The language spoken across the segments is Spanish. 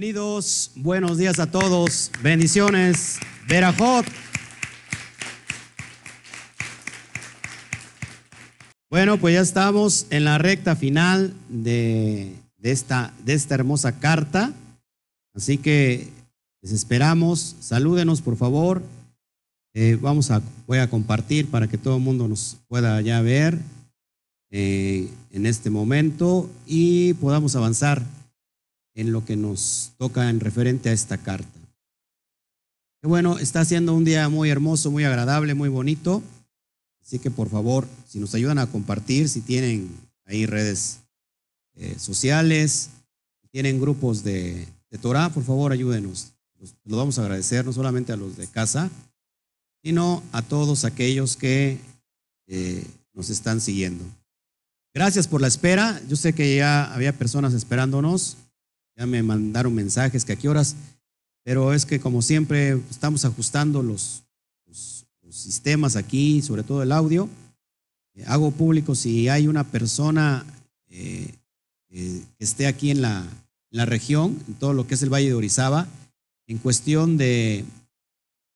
Bienvenidos, buenos días a todos, bendiciones, Verajot. Bueno, pues ya estamos en la recta final de, de esta, de esta hermosa carta, así que les esperamos, salúdenos por favor, Eh, vamos a, voy a compartir para que todo el mundo nos pueda ya ver eh, en este momento y podamos avanzar en lo que nos toca en referente a esta carta. Bueno, está siendo un día muy hermoso, muy agradable, muy bonito. Así que por favor, si nos ayudan a compartir, si tienen ahí redes eh, sociales, si tienen grupos de, Torah, por favor ayúdenos. Los vamos a agradecer no solamente a los de casa, sino a todos aquellos que eh, nos están siguiendo. Gracias por la espera. Yo sé que ya había personas esperándonos. Ya me mandaron mensajes que a qué horas, pero es que como siempre estamos ajustando los, sistemas aquí, sobre todo el audio. Eh, hago público si hay una persona eh, eh, que esté aquí en la, la región, en todo lo que es el Valle de Orizaba, en cuestión de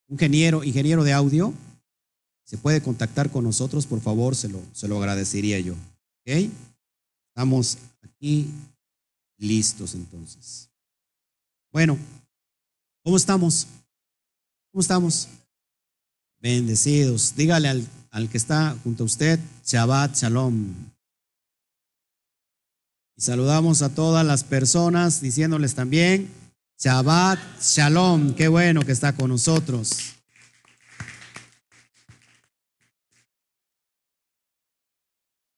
un ingeniero, ingeniero de audio, se puede contactar con nosotros, por favor, se lo, se lo agradecería yo. ¿Ok? Estamos aquí listos entonces. Bueno, ¿cómo estamos? ¿Cómo estamos? Bendecidos. Dígale al, al que está junto a usted, Shabbat Shalom. Y saludamos a todas las personas diciéndoles también, Shabbat Shalom. Qué bueno que está con nosotros.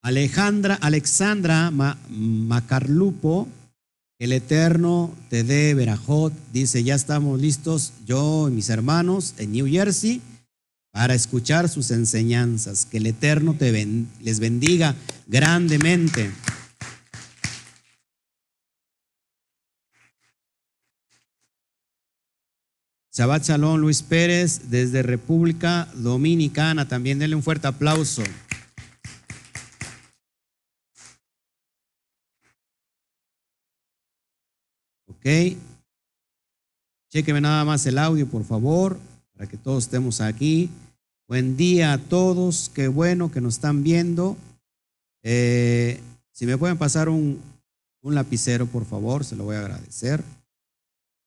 Alejandra, Alexandra Ma, Macarlupo, el Eterno te dé Verajot, dice, ya estamos listos, yo y mis hermanos en New Jersey, para escuchar sus enseñanzas. Que el Eterno te les bendiga grandemente. Shabbat Shalom, Luis Pérez, desde República Dominicana. También denle un fuerte aplauso. Ok. Chequeme nada más el audio, por favor, para que todos estemos aquí. Buen día a todos. Qué bueno que nos están viendo. Eh, si me pueden pasar un, lapicero, por favor, se lo voy a agradecer.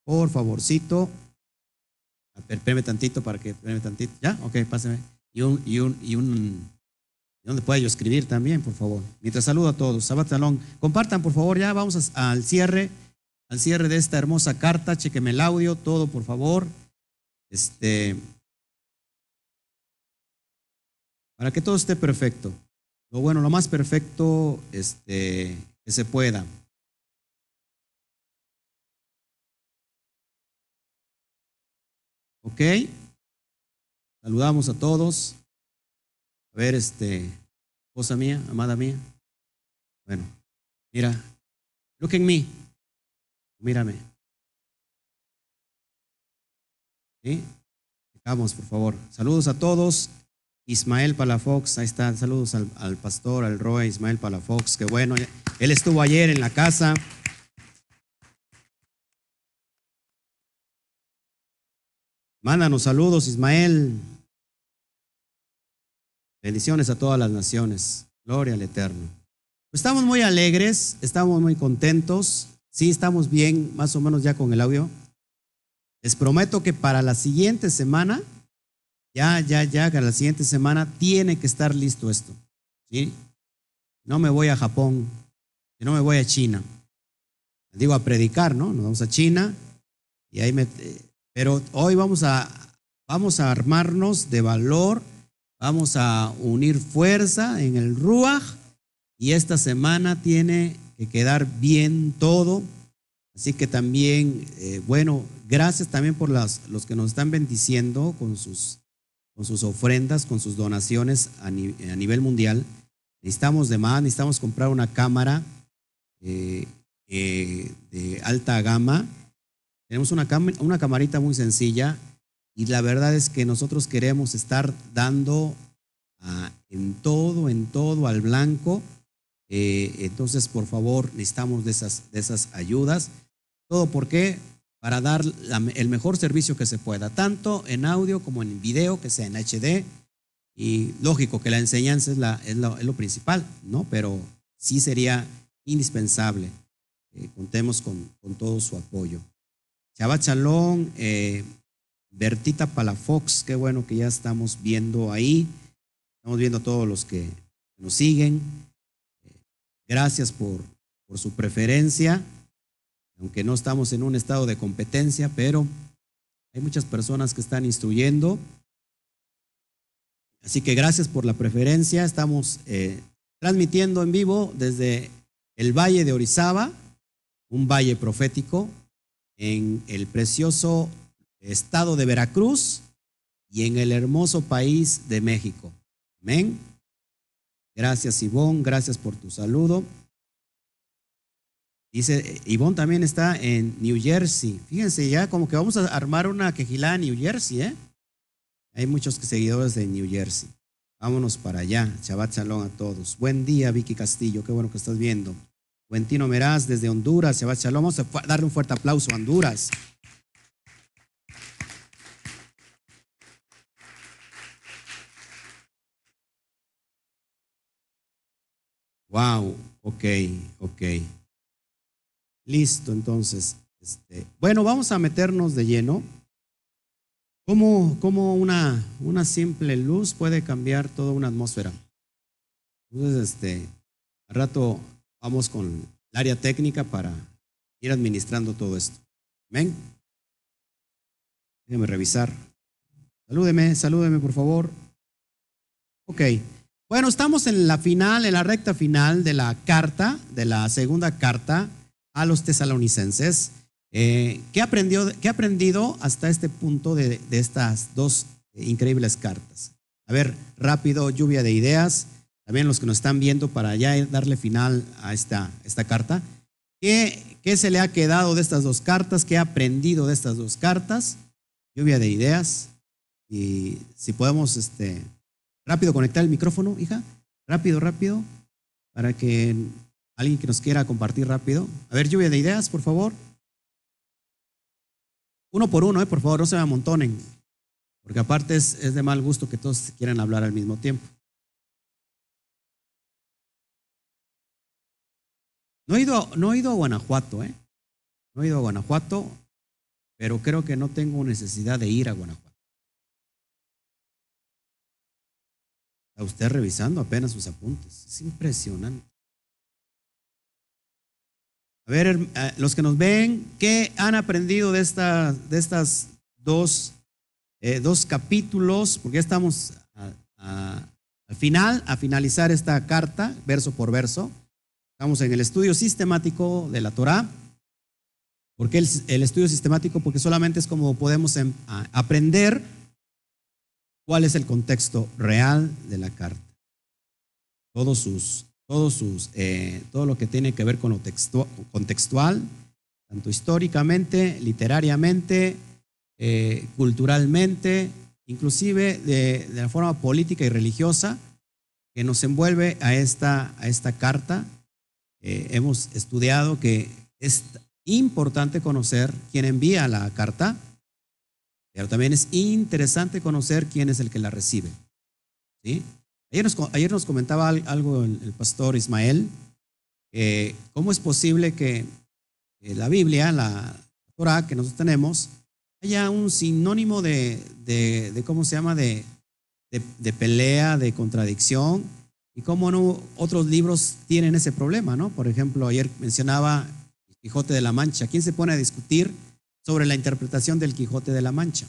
Por favorcito. Espérame tantito para que, espérame tantito. ¿Ya? Ok, páseme. Y un, y un, y un, ¿dónde puedo yo escribir también, por favor? Mientras saludo a todos. Sabat. Compartan, por favor, ya vamos al cierre, al cierre de esta hermosa carta. Chequeme el audio, todo, por favor. Este, para que todo esté perfecto. Lo bueno, lo más perfecto este, que se pueda. Ok. Saludamos a todos. A ver, este, esposa mía, amada mía. Bueno, mira, look at me. Mírame. ¿Sí? Vamos, por favor. Saludos a todos. Ismael Palafox, ahí está. Saludos al, al pastor, al Roy Ismael Palafox. Qué bueno. Él estuvo ayer en la casa. Mándanos saludos, Ismael. Bendiciones a todas las naciones. Gloria al Eterno. Estamos muy alegres, estamos muy contentos. Sí, estamos bien, más o menos ya con el audio. Les prometo que para la siguiente semana, ya, ya, ya, que la siguiente semana tiene que estar listo esto. ¿sí? No me voy a Japón, no me voy a China. Digo a predicar, ¿no? Nos vamos a China y ahí me, pero hoy vamos a, vamos a armarnos de valor, vamos a unir fuerza en el Ruach y esta semana tiene que quedar bien todo. Así que también, eh, bueno, gracias también por las, los que nos están bendiciendo con sus, con sus ofrendas, con sus donaciones a, ni, a nivel mundial. Necesitamos de más, necesitamos comprar una cámara eh, eh, de alta gama tenemos una, una camarita muy sencilla y la verdad es que nosotros queremos estar dando uh, en todo, en todo al blanco. Eh, entonces, por favor, necesitamos de esas, de esas ayudas. ¿Todo por qué? Para dar el mejor servicio que se pueda, tanto en audio como en video, que sea en HD. Y lógico que la enseñanza es, la, es, lo, principal, ¿no? Pero sí sería indispensable. que contemos con, con, todo su apoyo. Chava Chalón, eh, Bertita Palafox, qué bueno que ya estamos viendo ahí. Estamos viendo a todos los que nos siguen. Gracias por, su preferencia, aunque no estamos en un estado de competencia, pero hay muchas personas que están instruyendo. Así que gracias por la preferencia. Estamos eh, transmitiendo en vivo desde el Valle de Orizaba, un valle profético, en el precioso estado de Veracruz y en el hermoso país de México. Amén. Gracias, Ivonne. Gracias por tu saludo. Dice, Ivonne también está en New Jersey. Fíjense ya, como que vamos a armar una quejilada en New Jersey, ¿eh? Hay muchos seguidores de New Jersey. Vámonos para allá. Shabbat Shalom a todos. Buen día, Vicky Castillo. Qué bueno que estás viendo. Buentino Meraz desde Honduras. Shabbat Shalom. Vamos a darle un fuerte aplauso a Honduras. Wow, ok, ok. Listo, entonces. Este, bueno, vamos a meternos de lleno. ¿Cómo, cómo una, una, simple luz puede cambiar toda una atmósfera? Entonces, este, al rato vamos con el área técnica para ir administrando todo esto. Amén. Déjeme revisar. Salúdeme, salúdeme, por favor. Ok. Bueno, estamos en la final, en la recta final de la carta, de la segunda carta a los tesalonicenses. Eh, ¿qué, aprendió, ¿Qué ha aprendido hasta este punto de, estas dos increíbles cartas? A ver, rápido, lluvia de ideas. También los que nos están viendo para ya darle final a esta, esta carta. ¿Qué, ¿Qué se le ha quedado de estas dos cartas? ¿Qué ha aprendido de estas dos cartas? Lluvia de ideas. Y si podemos este, Rápido, conectar el micrófono, hija. Rápido, rápido. Para que alguien que nos quiera compartir rápido. A ver, lluvia de ideas, por favor. Uno por uno, eh, por favor, no se me amontonen. Porque aparte es, es de mal gusto que todos quieran hablar al mismo tiempo. No he ido, no he ido a Guanajuato, ¿eh? No he ido a Guanajuato, pero creo que no tengo necesidad de ir a Guanajuato. A usted revisando apenas sus apuntes. Es impresionante. A ver, eh, los que nos ven, ¿qué han aprendido de, esta, de estas dos, eh, dos capítulos? Porque estamos al final, a finalizar esta carta, verso por verso. Estamos en el estudio sistemático de la Torah. ¿Por qué el, estudio sistemático? Porque solamente es como podemos em, aprender cuál es el contexto real de la carta. Todos sus, todos sus, eh, todo lo que tiene que ver con lo contextual, tanto históricamente, literariamente, eh, culturalmente, inclusive de, la forma política y religiosa que nos envuelve a esta, a esta carta. Eh, hemos estudiado que es importante conocer quién envía la carta, pero también es interesante conocer quién es el que la recibe. ¿sí? Ayer, nos, ayer nos comentaba algo el, pastor Ismael, cómo es posible que la Biblia, la Torah que nosotros tenemos, haya un sinónimo de, de, ¿cómo se llama?, de, de, pelea, de contradicción, y cómo no otros libros tienen ese problema, ¿no? Por ejemplo, ayer mencionaba Quijote de la Mancha. ¿Quién se pone a discutir sobre la interpretación del Quijote de la Mancha?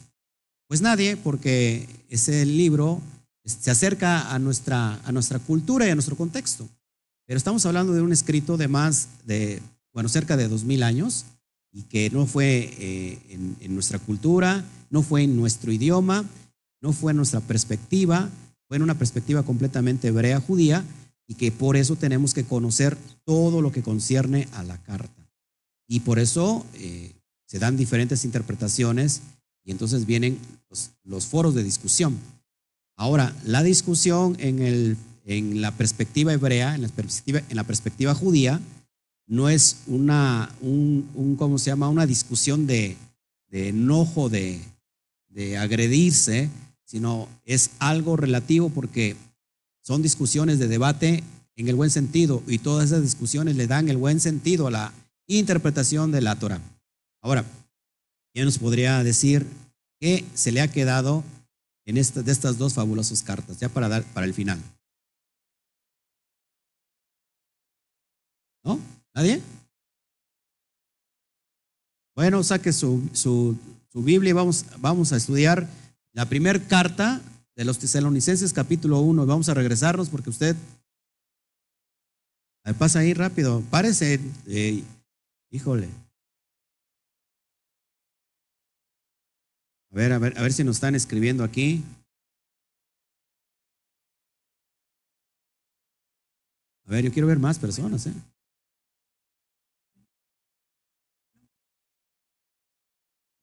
Pues nadie, porque ese libro se acerca a nuestra, a nuestra cultura y a nuestro contexto. Pero estamos hablando de un escrito de más de, bueno, cerca de dos mil años y que no fue eh, en, en nuestra cultura, no fue en nuestro idioma, no fue en nuestra perspectiva, fue en una perspectiva completamente hebrea judía y que por eso tenemos que conocer todo lo que concierne a la carta. Y por eso eh, se dan diferentes interpretaciones y entonces vienen los, foros de discusión. Ahora, la discusión en, el, en la perspectiva hebrea, en la perspectiva, en la perspectiva judía, no es una, un, un ¿cómo se llama? Una discusión de, de enojo, de, de agredirse, sino es algo relativo porque son discusiones de debate en el buen sentido y todas esas discusiones le dan el buen sentido a la interpretación de la Torah. Ahora, ¿quién nos podría decir qué se le ha quedado en esta, de estas dos fabulosas cartas, ya para dar para el final? ¿No? ¿Nadie? Bueno, saque su, su, su Biblia y vamos, vamos a estudiar la primera carta de los tesalonicenses capítulo 1. Vamos a regresarnos porque usted pasa ahí rápido. Párese. eh, híjole. A ver, a ver, a ver si nos están escribiendo aquí. A ver, yo quiero ver más personas, ¿eh?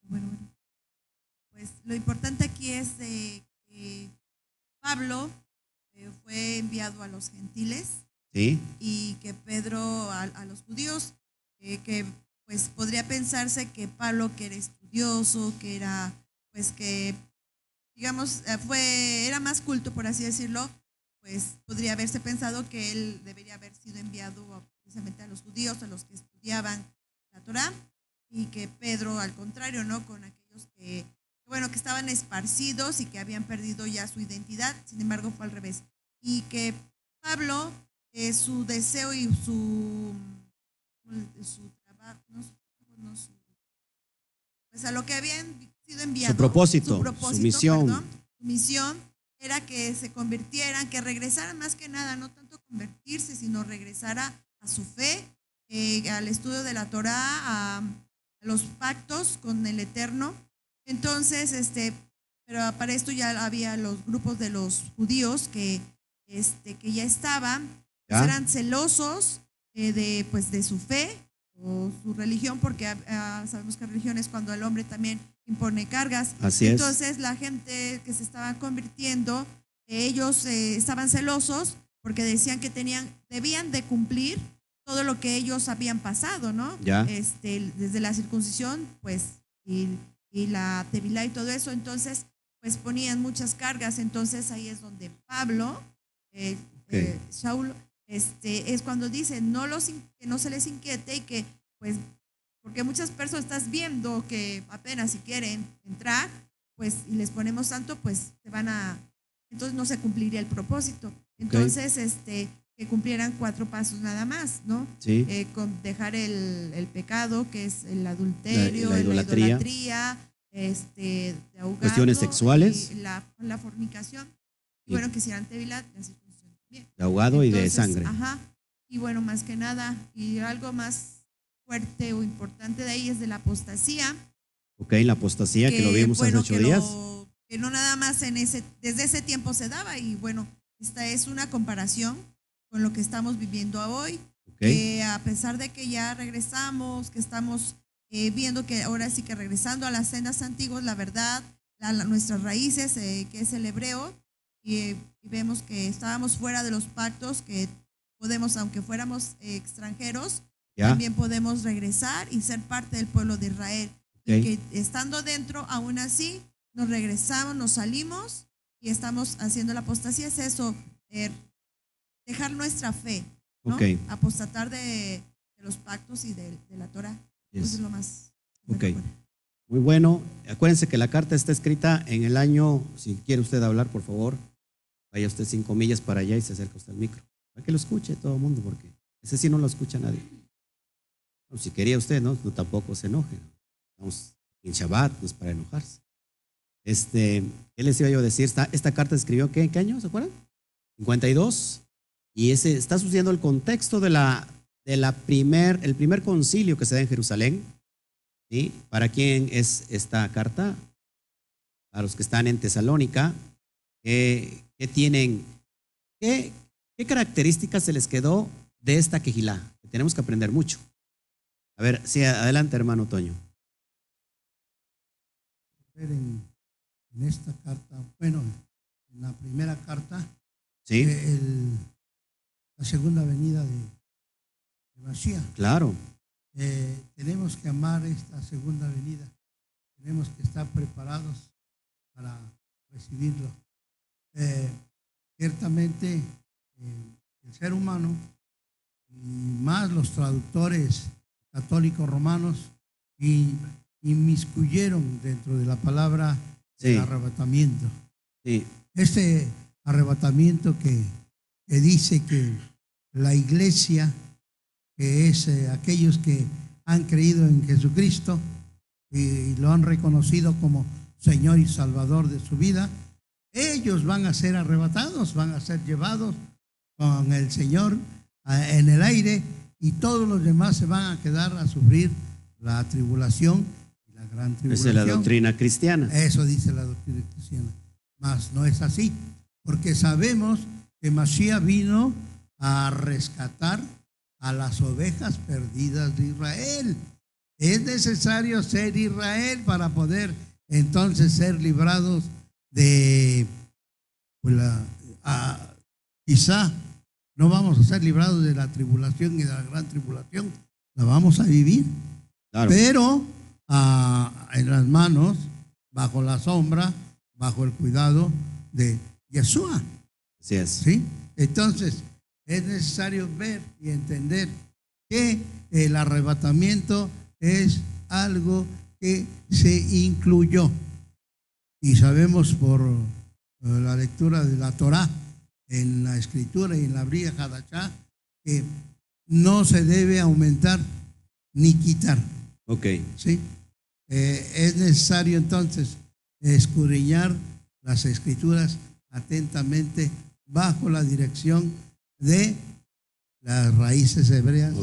Bueno, bueno. Pues lo importante aquí es de que Pablo eh, fue enviado a los gentiles Sí, y que Pedro a, a los judíos, eh, que pues podría pensarse que Pablo que era estudioso, que era pues que digamos eh, fue era más culto por así decirlo, pues podría haberse pensado que él debería haber sido enviado precisamente a los judíos, a los que estudiaban la Torá y que Pedro al contrario, ¿no? Con aquellos que bueno, que estaban esparcidos y que habían perdido ya su identidad, sin embargo fue al revés. Y que Pablo eh, su deseo y su trabajo, no su- pues a lo que habían sido enviado. Su propósito, su misión. perdón, su misión era que se convirtieran, que regresaran más que nada, no tanto convertirse, sino regresar a, a su fe, eh, al estudio de la Torá, a, a los pactos con el Eterno. Entonces, este, pero para esto ya había los grupos de los judíos que, este, que ya estaban ¿Ya? eran celosos eh, de, pues, de su fe o su religión, porque ah, sabemos que religión es cuando el hombre también impone cargas. así es. Entonces la gente que se estaba convirtiendo, ellos eh, estaban celosos porque decían que tenían, debían de cumplir todo lo que ellos habían pasado, ¿no? Ya. Este, desde la circuncisión, pues, y, y la tevilá y todo eso, entonces, pues ponían muchas cargas, entonces ahí es donde Pablo, eh, eh, Saúl, este, es cuando dice, no los, que no se les inquiete y que, pues, porque muchas personas estás viendo que apenas si quieren entrar, pues, y les ponemos tanto, pues, se van a, entonces no se cumpliría el propósito. Entonces, este, que cumplieran cuatro pasos nada más, ¿no? Sí, Eh, con dejar el, el pecado, que es el adulterio, La- la la idolatría. este, de ahogado, Cuestiones sexuales. y la, la fornicación. Y bueno, que hicieran tevilat, la de ahogado y de sangre. Ajá. Y bueno, más que nada, y algo más fuerte o importante de ahí es de la apostasía. Ok, la apostasía que, lo vimos bueno, hace ocho que días. lo- que no nada más en ese, desde ese tiempo se daba. Y bueno, esta es una comparación con lo que estamos viviendo hoy. Ok, que a pesar de que ya regresamos, que estamos eh, viendo que ahora sí que regresando a las cenas antiguas, la verdad, la- la- nuestras raíces, eh, que es el hebreo, y, vemos que estábamos fuera de los pactos, que podemos, aunque fuéramos eh, extranjeros, ya. también podemos regresar y ser parte del pueblo de Israel. ok, Y que estando dentro, aún así, nos regresamos, nos salimos y estamos haciendo la apostasía. Es eso, eh, dejar nuestra fe, ¿no? ok, Apostatar de, de los pactos y de, de la Torah. yes. Eso es lo más. que me Ok. recuerda. Muy bueno. Acuérdense que la carta está escrita en el año, si quiere usted hablar, por favor, vaya usted cinco millas para allá y se acerca usted al micro. Para que lo escuche todo el mundo, porque ese sí no lo escucha nadie. No, si quería usted, ¿no? No tampoco se enoje. Estamos en Shabbat, no es para enojarse. Este, ¿qué les iba yo a decir? Esta, esta carta escribió, ¿qué, ¿en qué año? ¿Se acuerdan? 52. Y ese está sucediendo el contexto de la, de la primer, el primer concilio que se da en Jerusalén. ¿sí? ¿Para quién es esta carta? Para los que están en Tesalónica, ¿qué, qué tienen? ¿qué, ¿Qué características se les quedó de esta quejilá? Que tenemos que aprender mucho. A ver, sí, adelante, hermano Toño. ver en, en esta carta, bueno, en la primera carta, ¿Sí? eh, el- la segunda venida de, de. Claro, Eh, tenemos que amar esta segunda venida. Tenemos que estar preparados para recibirlo. Eh, ciertamente, eh, el ser humano, y más los traductores católicos romanos, y inmiscuyeron dentro de la palabra Sí. el arrebatamiento. sí, Este arrebatamiento que, que dice que la iglesia, que es eh, aquellos que han creído en Jesucristo y lo han reconocido como Señor y Salvador de su vida, ellos van a ser arrebatados, van a ser llevados con el Señor en el aire y todos los demás se van a quedar a sufrir la tribulación y la gran esa tribulación. es la doctrina cristiana. Eso dice la doctrina cristiana. Mas no es así, porque sabemos que Mashiach vino a rescatar a las ovejas perdidas de Israel. Es necesario ser Israel para poder entonces ser librados de, pues la, a- quizá no vamos a ser librados de la tribulación y de la gran tribulación, la vamos a vivir, Claro, pero en las manos, bajo la sombra, bajo el cuidado de Yeshua. así es. ¿sí? Entonces, es necesario ver y entender que el arrebatamiento es algo que se incluyó. Y sabemos por eh, la lectura de la Torá en la escritura y en la Bría Hadachá que no se debe aumentar ni quitar. Ok, ¿sí? Eh, es necesario entonces escudriñar las escrituras atentamente bajo la dirección de las raíces hebreas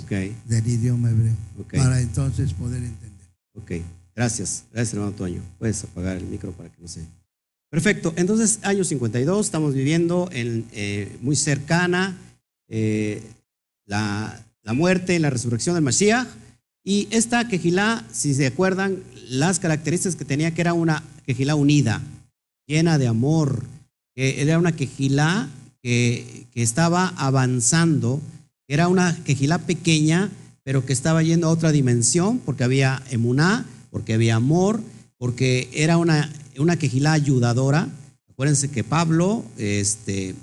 del idioma hebreo, ok. para entonces poder entender. Ok, gracias. Gracias, hermano Toño. Puedes apagar el micro para que no se... Perfecto. Entonces, año 52, estamos viviendo en, eh, muy cercana eh, la, la muerte la resurrección del Mashiach. Y esta quejilá, si se acuerdan, las características que tenía, que era una quejilá unida, llena de amor, era una quejilá que, que estaba avanzando, era una quejilá pequeña, pero que estaba yendo a otra dimensión, porque había emuná, porque había amor, porque era una, una quejilá ayudadora. Acuérdense que Pablo este,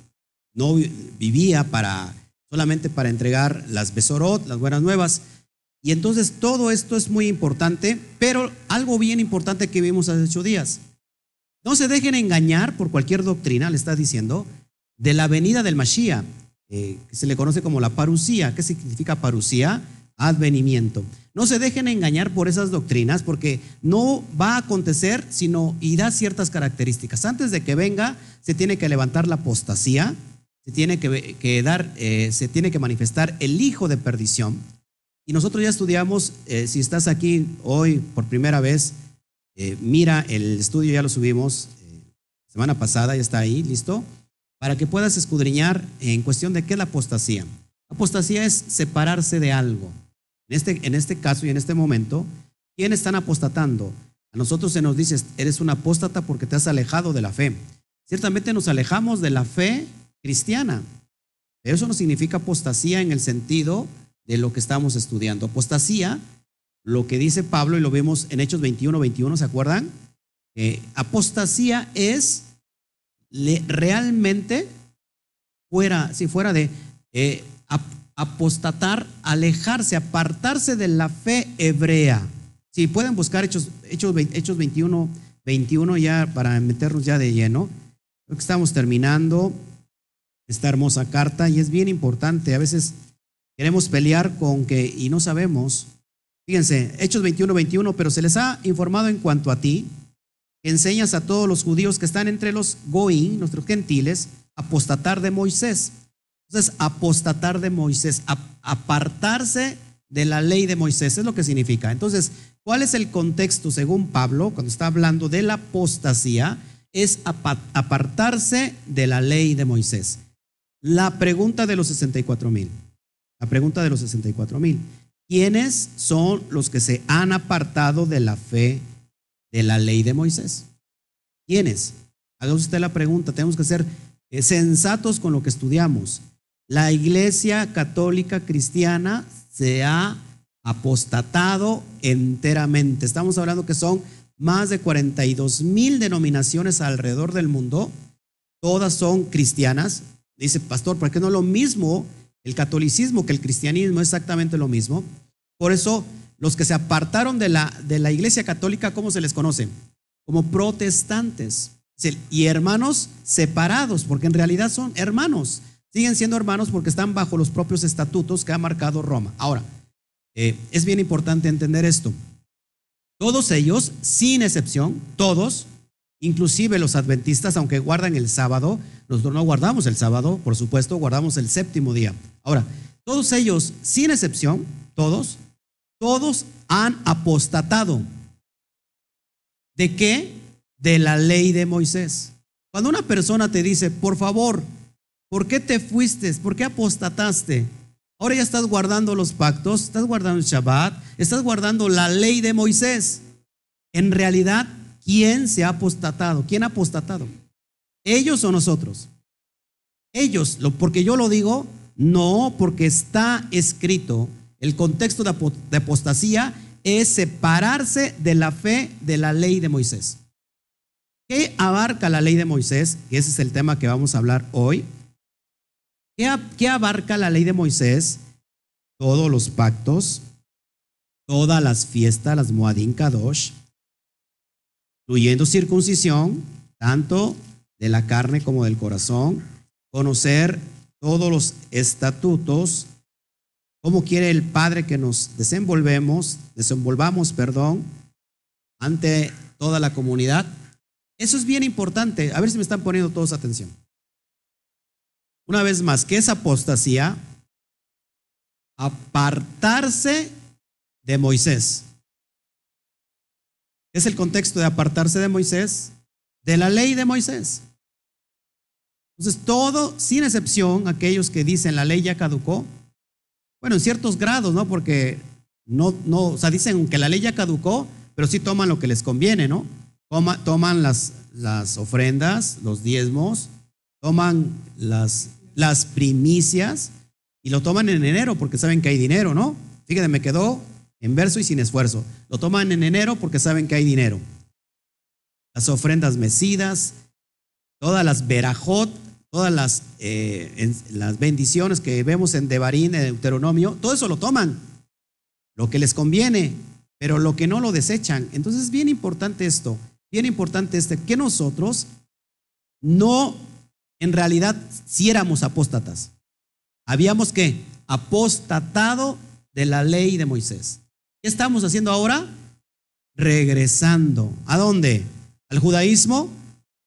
no vi- vivía para, solamente para entregar las besorot, las buenas nuevas. Y entonces todo esto es muy importante, pero algo bien importante que vimos hace ocho días. No se dejen engañar por cualquier doctrina, le está diciendo, de la venida del Mashiach, eh, que se le conoce como la parusía. ¿Qué significa parusía? Advenimiento. No se dejen engañar por esas doctrinas porque no va a acontecer, sino irá ciertas características. Antes de que venga, se tiene que levantar la apostasía, se tiene que, dar, eh, se tiene que manifestar el hijo de perdición. Y nosotros ya estudiamos, eh, si estás aquí hoy por primera vez, eh, mira, el estudio ya lo subimos semana pasada, ya está ahí, listo, para que puedas escudriñar en cuestión de qué es la apostasía. Apostasía es separarse de algo. En este, en este caso y en este momento, ¿quién están apostatando? A nosotros se nos dice, eres un apóstata porque te has alejado de la fe. Ciertamente nos alejamos de la fe cristiana. Pero eso no significa apostasía en el sentido de lo que estamos estudiando. Apostasía, lo que dice Pablo y lo vemos en Hechos 21, 21, ¿se acuerdan? Eh, apostasía es realmente fuera, si fuera de eh, apostatar, alejarse, apartarse de la fe hebrea. Si pueden buscar Hechos, Hechos, 20 Hechos 21, 21 ya para meternos ya de lleno. Creo que estamos terminando esta hermosa carta y es bien importante. A veces queremos pelear con que y no sabemos. Fíjense, Hechos 21, 21, pero se les ha informado en cuanto a ti, que enseñas a todos los judíos que están entre los goín, nuestros gentiles, apostatar de Moisés. Entonces, apostatar de Moisés, ap- apartarse de la ley de Moisés, es lo que significa. Entonces, ¿cuál es el contexto según Pablo cuando está hablando de la apostasía? Es apa- apartarse de la ley de Moisés. La pregunta de los 64 mil. La pregunta de los 64 mil. ¿Quiénes son los que se han apartado de la fe de la ley de Moisés? ¿Quiénes? Haga usted la pregunta. Tenemos que ser eh, sensatos con lo que estudiamos. La iglesia católica cristiana se ha apostatado enteramente. Estamos hablando que son más de 42 mil denominaciones alrededor del mundo. Todas son cristianas. Dice, pastor, ¿por qué no lo mismo el catolicismo que el cristianismo? Exactamente lo mismo. Por eso, los que se apartaron de la, de la iglesia católica, ¿cómo se les conoce? Como protestantes. Y hermanos separados, porque en realidad son hermanos. Siguen siendo hermanos porque están bajo los propios estatutos que ha marcado Roma. Ahora, eh, es bien importante entender esto. Todos ellos, sin excepción, todos, inclusive los adventistas, aunque guardan el sábado, nosotros no guardamos el sábado, por supuesto, guardamos el séptimo día. Ahora, todos ellos, sin excepción, todos, todos han apostatado. ¿De qué? De la ley de Moisés. Cuando una persona te dice, por favor, ¿por qué te fuiste? ¿Por qué apostataste? Ahora ya estás guardando los pactos, estás guardando el Shabbat, estás guardando la ley de Moisés. En realidad, ¿quién se ha apostatado? ¿Quién ha apostatado? ¿Ellos o nosotros? Ellos, porque yo lo digo, no, porque está escrito. El contexto de apostasía es separarse de la fe de la ley de Moisés. ¿Qué abarca la ley de Moisés? Ese es el tema que vamos a hablar hoy. ¿Qué, abarca la ley de Moisés? Todos los pactos, todas las fiestas, las Moadín Kadosh, incluyendo circuncisión, tanto de la carne como del corazón, conocer todos los estatutos, cómo quiere el Padre que nos desenvolvemos, desenvolvamos, perdón, ante toda la comunidad. Eso es bien importante. A ver si me están poniendo todos atención. Una vez más, ¿qué es apostasía? Apartarse de Moisés. ¿Qué es el contexto de apartarse de Moisés? De la ley de Moisés. Entonces, todo, sin excepción, aquellos que dicen la ley ya caducó, bueno, en ciertos grados, ¿no? Porque no, no, o sea, dicen que la ley ya caducó, pero sí toman lo que les conviene, ¿no? toman las, las ofrendas, los diezmos, toman las, las primicias y lo toman en enero porque saben que hay dinero, ¿no? Fíjate, me quedó en verso y sin esfuerzo. Lo toman en enero porque saben que hay dinero. Las ofrendas mecidas, todas las verajot, todas las, eh, las bendiciones que vemos en Devarín, en Deuteronomio, todo eso lo toman. Lo que les conviene, pero lo que no lo desechan. Entonces es bien importante esto, bien importante este, que nosotros no en realidad si éramos apóstatas. Habíamos que apostatado de la ley de Moisés. ¿Qué estamos haciendo ahora? Regresando. ¿A dónde? ¿Al judaísmo?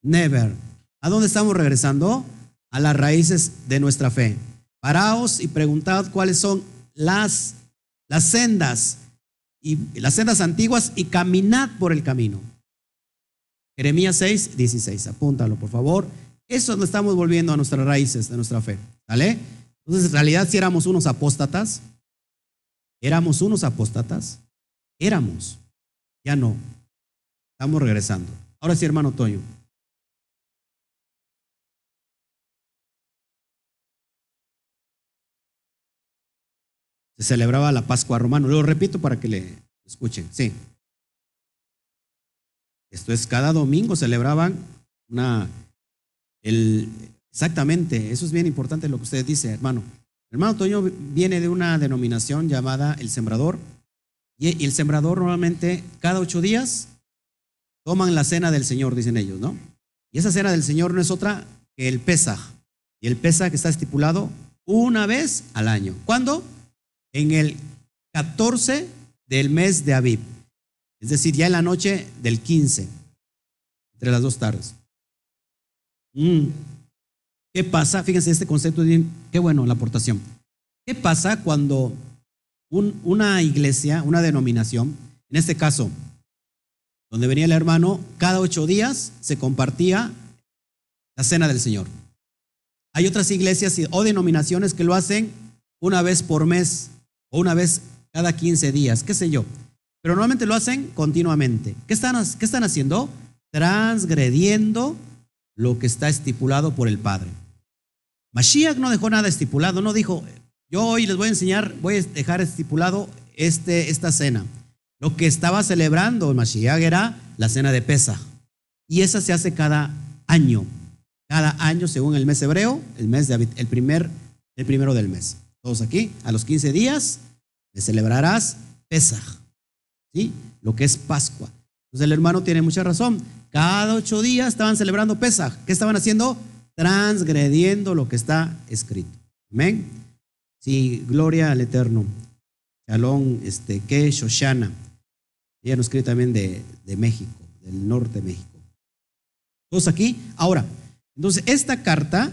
Never. ¿A dónde estamos regresando? A las raíces de nuestra fe. Paraos y preguntad cuáles son las, las sendas y las sendas antiguas y caminad por el camino. Jeremías 6, 16. Apúntalo, por favor. Eso nos estamos volviendo a nuestras raíces de nuestra fe. ¿Vale? Entonces, en realidad, si éramos unos apóstatas, éramos unos apóstatas, éramos, ya no. Estamos regresando. Ahora sí, hermano Toño. Se celebraba la Pascua romana. Lo repito para que le escuchen. Sí. Esto es cada domingo celebraban una exactamente, eso es bien importante lo que usted dice, hermano. hermano Toño viene de una denominación llamada el sembrador. Y el sembrador normalmente cada ocho días toman la cena del Señor, dicen ellos, ¿no? Y esa cena del Señor no es otra que el Pesaj. Y el Pesaj está estipulado una vez al año. ¿Cuándo? En el 14 del mes de Aviv. Es decir, ya en la noche del 15, entre las dos tardes. Mm. ¿Qué pasa? Fíjense este concepto, qué bueno la aportación. ¿Qué pasa cuando una iglesia, una denominación, en este caso, donde venía el hermano, cada ocho días se compartía la cena del Señor? Hay otras iglesias o denominaciones que lo hacen una vez por mes o una vez cada 15 días, qué sé yo. Pero normalmente lo hacen continuamente. ¿Qué están, qué están haciendo? Transgrediendo lo que está estipulado por el Padre. Mashiach no dejó nada estipulado, no dijo, yo hoy les voy a enseñar, voy a dejar estipulado este, esta cena. Lo que estaba celebrando el Mashiach era la cena de Pesa. Y esa se hace cada año. Cada año, según el mes hebreo, el, mes de, el, primer, el primero del mes. Todos aquí, a los 15 días, le celebrarás Pesaj. ¿Sí? Lo que es Pascua. Entonces el hermano tiene mucha razón. Cada ocho días estaban celebrando Pesaj. ¿Qué estaban haciendo? Transgrediendo lo que está escrito. Amén. Sí, gloria al Eterno. Shalom, este, que Shoshana. Ella nos escribe también de, México, del norte de México. Todos aquí. Ahora, entonces esta carta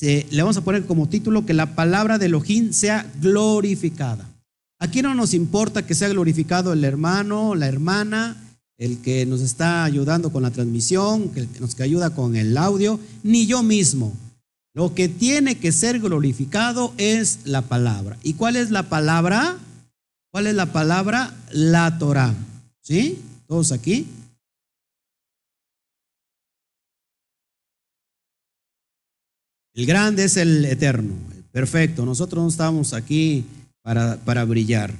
le vamos a poner como título que la palabra de Elohim sea glorificada. Aquí no nos importa que sea glorificado el hermano, la hermana, el que nos está ayudando con la transmisión, el que nos ayuda con el audio, ni yo mismo. Lo que tiene que ser glorificado es la palabra. ¿Y cuál es la palabra? ¿Cuál es la palabra? La Torah. ¿Sí? ¿Todos aquí? El grande es el eterno. Perfecto. Nosotros no estamos aquí para, para brillar.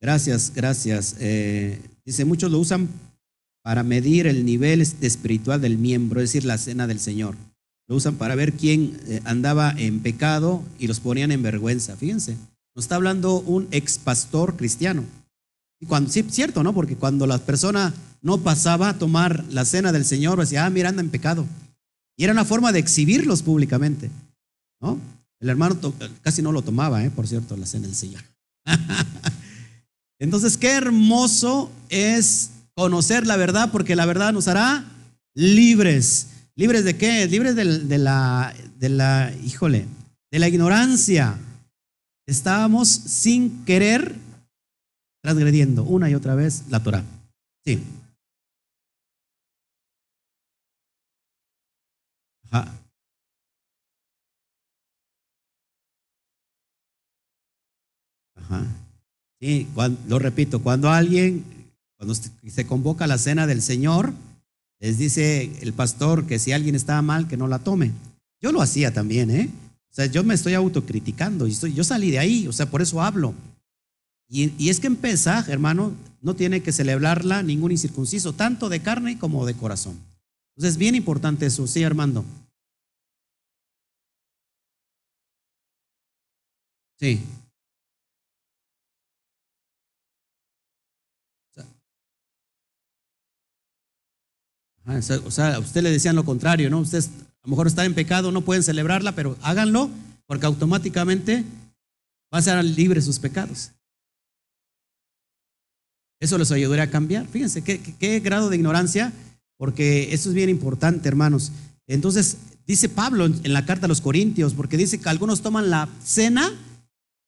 Gracias, gracias. Eh, dice, muchos lo usan para medir el nivel espiritual del miembro, es decir, la cena del Señor. Lo usan para ver quién eh, andaba en pecado y los ponían en vergüenza. Fíjense, nos está hablando un ex pastor cristiano. Sí, cierto, ¿no? Porque cuando la persona no pasaba a tomar la cena del Señor, decía, ah, mira, anda en pecado. Y era una forma de exhibirlos públicamente, ¿no? El hermano casi no lo tomaba, ¿eh? por cierto, la cena del Señor. Entonces, qué hermoso es conocer la verdad, porque la verdad nos hará libres. ¿Libres de qué? Libres de, la, de la, híjole, de la ignorancia. Estábamos sin querer transgrediendo una y otra vez la Torah. Sí. Ajá. Ajá. Sí, lo repito, cuando alguien cuando se convoca la cena del Señor, les dice el pastor que si alguien está mal, que no la tome. Yo lo hacía también, ¿eh? O sea, yo me estoy autocriticando y yo salí de ahí, o sea, por eso hablo. Y, es que en hermano, no tiene que celebrarla ningún incircunciso, tanto de carne como de corazón. Entonces es bien importante eso, sí, Armando. Sí. O sea, a usted le decían lo contrario, ¿no? Ustedes a lo mejor están en pecado, no pueden celebrarla, pero háganlo porque automáticamente van a ser libres sus pecados. Eso les ayudaría a cambiar. Fíjense qué, qué, grado de ignorancia, porque eso es bien importante, hermanos. Entonces, dice Pablo en la carta a los Corintios, porque dice que algunos toman la cena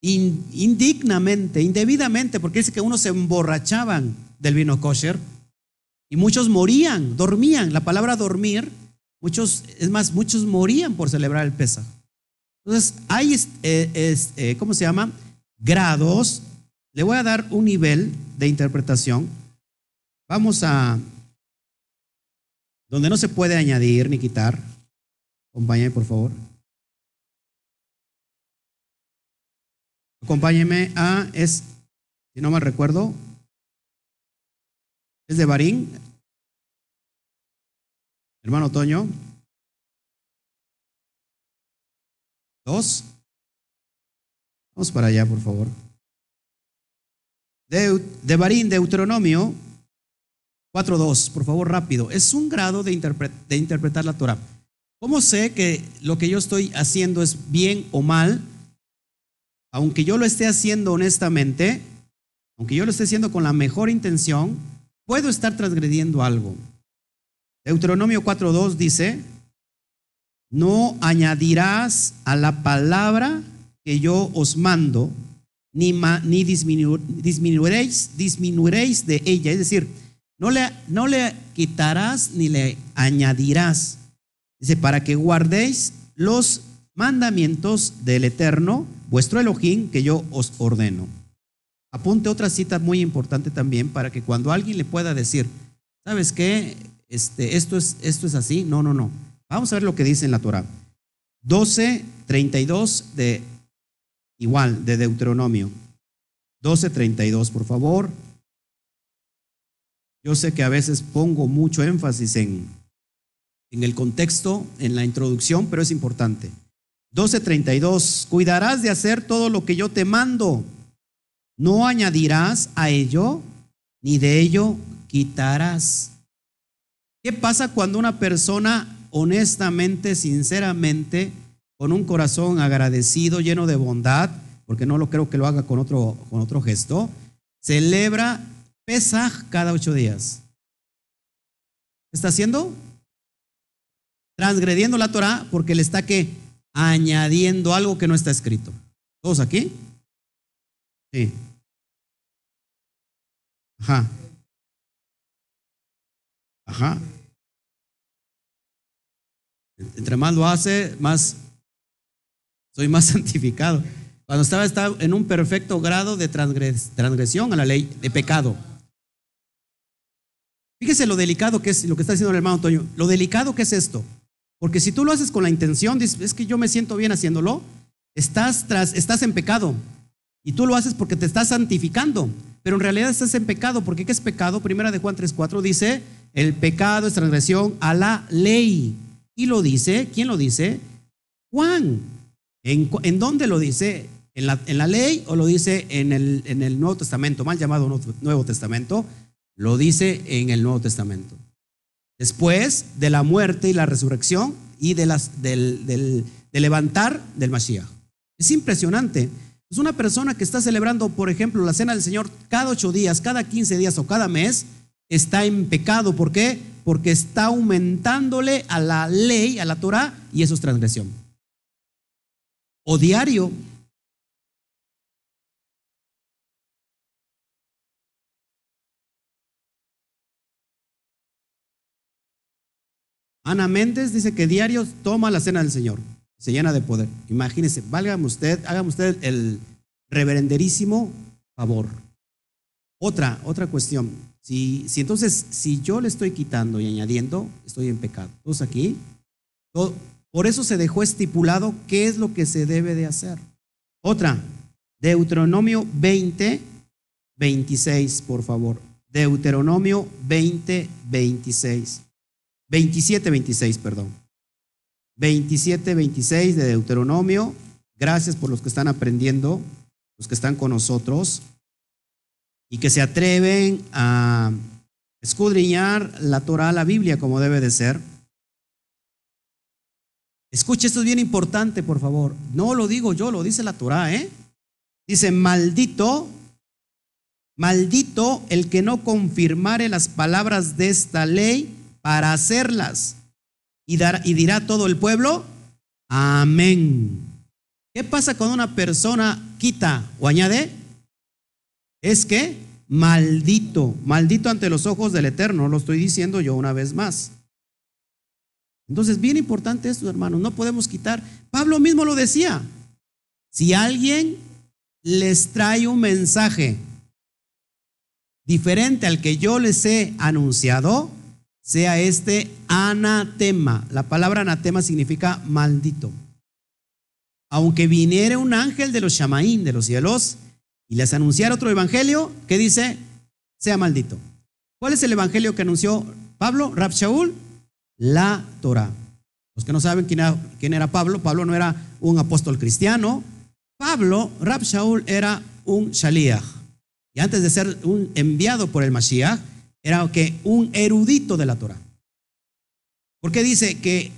indignamente, indebidamente, porque dice que unos se emborrachaban del vino kosher y muchos morían, dormían. La palabra dormir, muchos, es más, muchos morían por celebrar el Pesaj. Entonces, hay, eh, eh, ¿cómo se llama? Grados. Le voy a dar un nivel de interpretación. Vamos a, donde no se puede añadir ni quitar. Acompáñeme, por favor. Acompáñeme a, es, si no me recuerdo, es de Barín. Hermano Toño. Dos. Vamos para allá, por favor. De, de Barín, Deuteronomio 4.2, por favor, rápido. Es un grado de, de interpretar la Torah. ¿Cómo sé que lo que yo estoy haciendo es bien o mal? Aunque yo lo esté haciendo honestamente, aunque yo lo esté haciendo con la mejor intención, puedo estar transgrediendo algo. Deuteronomio 4.2 dice, no añadirás a la palabra que yo os mando, ni, disminuiréis, disminuiréis de ella. Es decir, no le, no le quitarás ni le añadirás. Dice, para que guardéis los mandamientos del Eterno, vuestro Elohim, que yo os ordeno. Apunte otra cita muy importante también para que cuando alguien le pueda decir, ¿sabes qué? Este, esto, es, esto es así. No, no, no. Vamos a ver lo que dice en la Torah. 12.32 de igual, de Deuteronomio. 12.32, por favor. Yo sé que a veces pongo mucho énfasis en, en el contexto, en la introducción, pero es importante. 12.32, cuidarás de hacer todo lo que yo te mando. No añadirás a ello, ni de ello quitarás. ¿Qué pasa cuando una persona honestamente, sinceramente, con un corazón agradecido, lleno de bondad, porque no lo creo que lo haga con otro, con otro gesto, celebra Pesaj cada ocho días? ¿Qué está haciendo? Transgrediendo la Torah porque le está que añadiendo algo que no está escrito. ¿Todos aquí? Sí. Ajá. Ajá. Entre más lo hace, más soy más santificado. Cuando estaba, en un perfecto grado de transgresión a la ley, de pecado. Fíjese lo delicado que es lo que está diciendo el hermano Antonio. Lo delicado que es esto. Porque si tú lo haces con la intención, es que yo me siento bien haciéndolo, estás, tras, estás en pecado. Y tú lo haces porque te estás santificando. Pero en realidad estás en pecado. porque qué es pecado? Primera de Juan 3.4 dice, el pecado es transgresión a la ley. Y lo dice, ¿quién lo dice? Juan. ¿En, dónde lo dice? ¿En la, ¿En la, ley o lo dice en el, en el Nuevo Testamento, mal llamado Nuevo Testamento? Lo dice en el Nuevo Testamento. Después de la muerte y la resurrección y de las, del, del, levantar del Mashiach. Es impresionante. Es una persona que está celebrando, por ejemplo, la cena del Señor cada ocho días, cada quince días o cada mes, está en pecado. ¿Por qué? Porque está aumentándole a la ley, a la Torah, y eso es transgresión. O diario, Ana Méndez dice que diario toma la cena del Señor, se llena de poder. Imagínese, válgame usted, hágame usted el reverenderísimo favor. Otra, otra cuestión. Si, si entonces, si yo le estoy quitando y añadiendo, estoy en pecado. Todos aquí. por eso se dejó estipulado qué es lo que se debe de hacer. Otra, Deuteronomio 20, 26, por favor. Deuteronomio 20, 26. 27, 26, perdón. 27, 26 de Deuteronomio. Gracias por los que están aprendiendo, los que están con nosotros y que se atreven a escudriñar la Torah, la Biblia, como debe de ser. Escuche, esto es bien importante, por favor. No lo digo yo, lo dice la Torah, ¿eh? Dice, maldito, maldito el que no confirmare las palabras de esta ley para hacerlas. Y, y dirá todo el pueblo, amén. ¿Qué pasa cuando una persona quita o añade? Es que maldito, maldito ante los ojos del Eterno, lo estoy diciendo yo una vez más. Entonces, bien importante esto, hermanos, no podemos quitar. Pablo mismo lo decía. Si alguien les trae un mensaje diferente al que yo les he anunciado, sea este anatema. La palabra anatema significa maldito. Aunque viniera un ángel de los Shamaín, de los cielos, y les anunciara otro evangelio, que dice, sea maldito. ¿Cuál es el evangelio que anunció Pablo, Rab Shaul? La Torah. Los que no saben quién era, quién era, Pablo, Pablo no era un apóstol cristiano. Pablo, Rab Shaul, era un Shaliach. Y antes de ser un enviado por el Mashiach, era que un erudito de la Torah. Porque dice que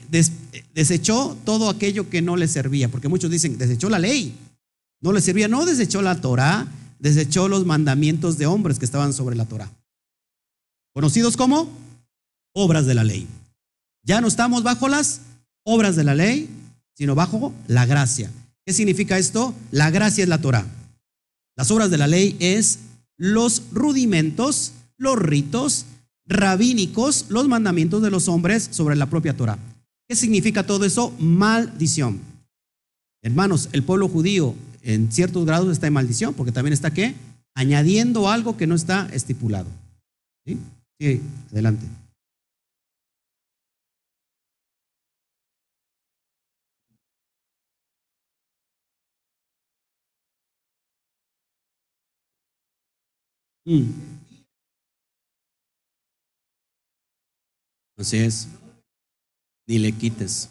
desechó todo aquello que no le servía, porque muchos dicen desechó la ley, no le servía, no desechó la Torah, desechó los mandamientos de hombres que estaban sobre la Torah, conocidos como obras de la ley. Ya no estamos bajo las obras de la ley, sino bajo la gracia. ¿Qué significa esto? La gracia es la Torah. Las obras de la ley es los rudimentos los ritos rabínicos, los mandamientos de los hombres sobre la propia Torah. ¿Qué significa todo eso? Maldición. Hermanos, el pueblo judío en ciertos grados está en maldición, porque también está qué? Añadiendo algo que no está estipulado. ¿Sí? Adelante. Mm. Así es. Ni le quites.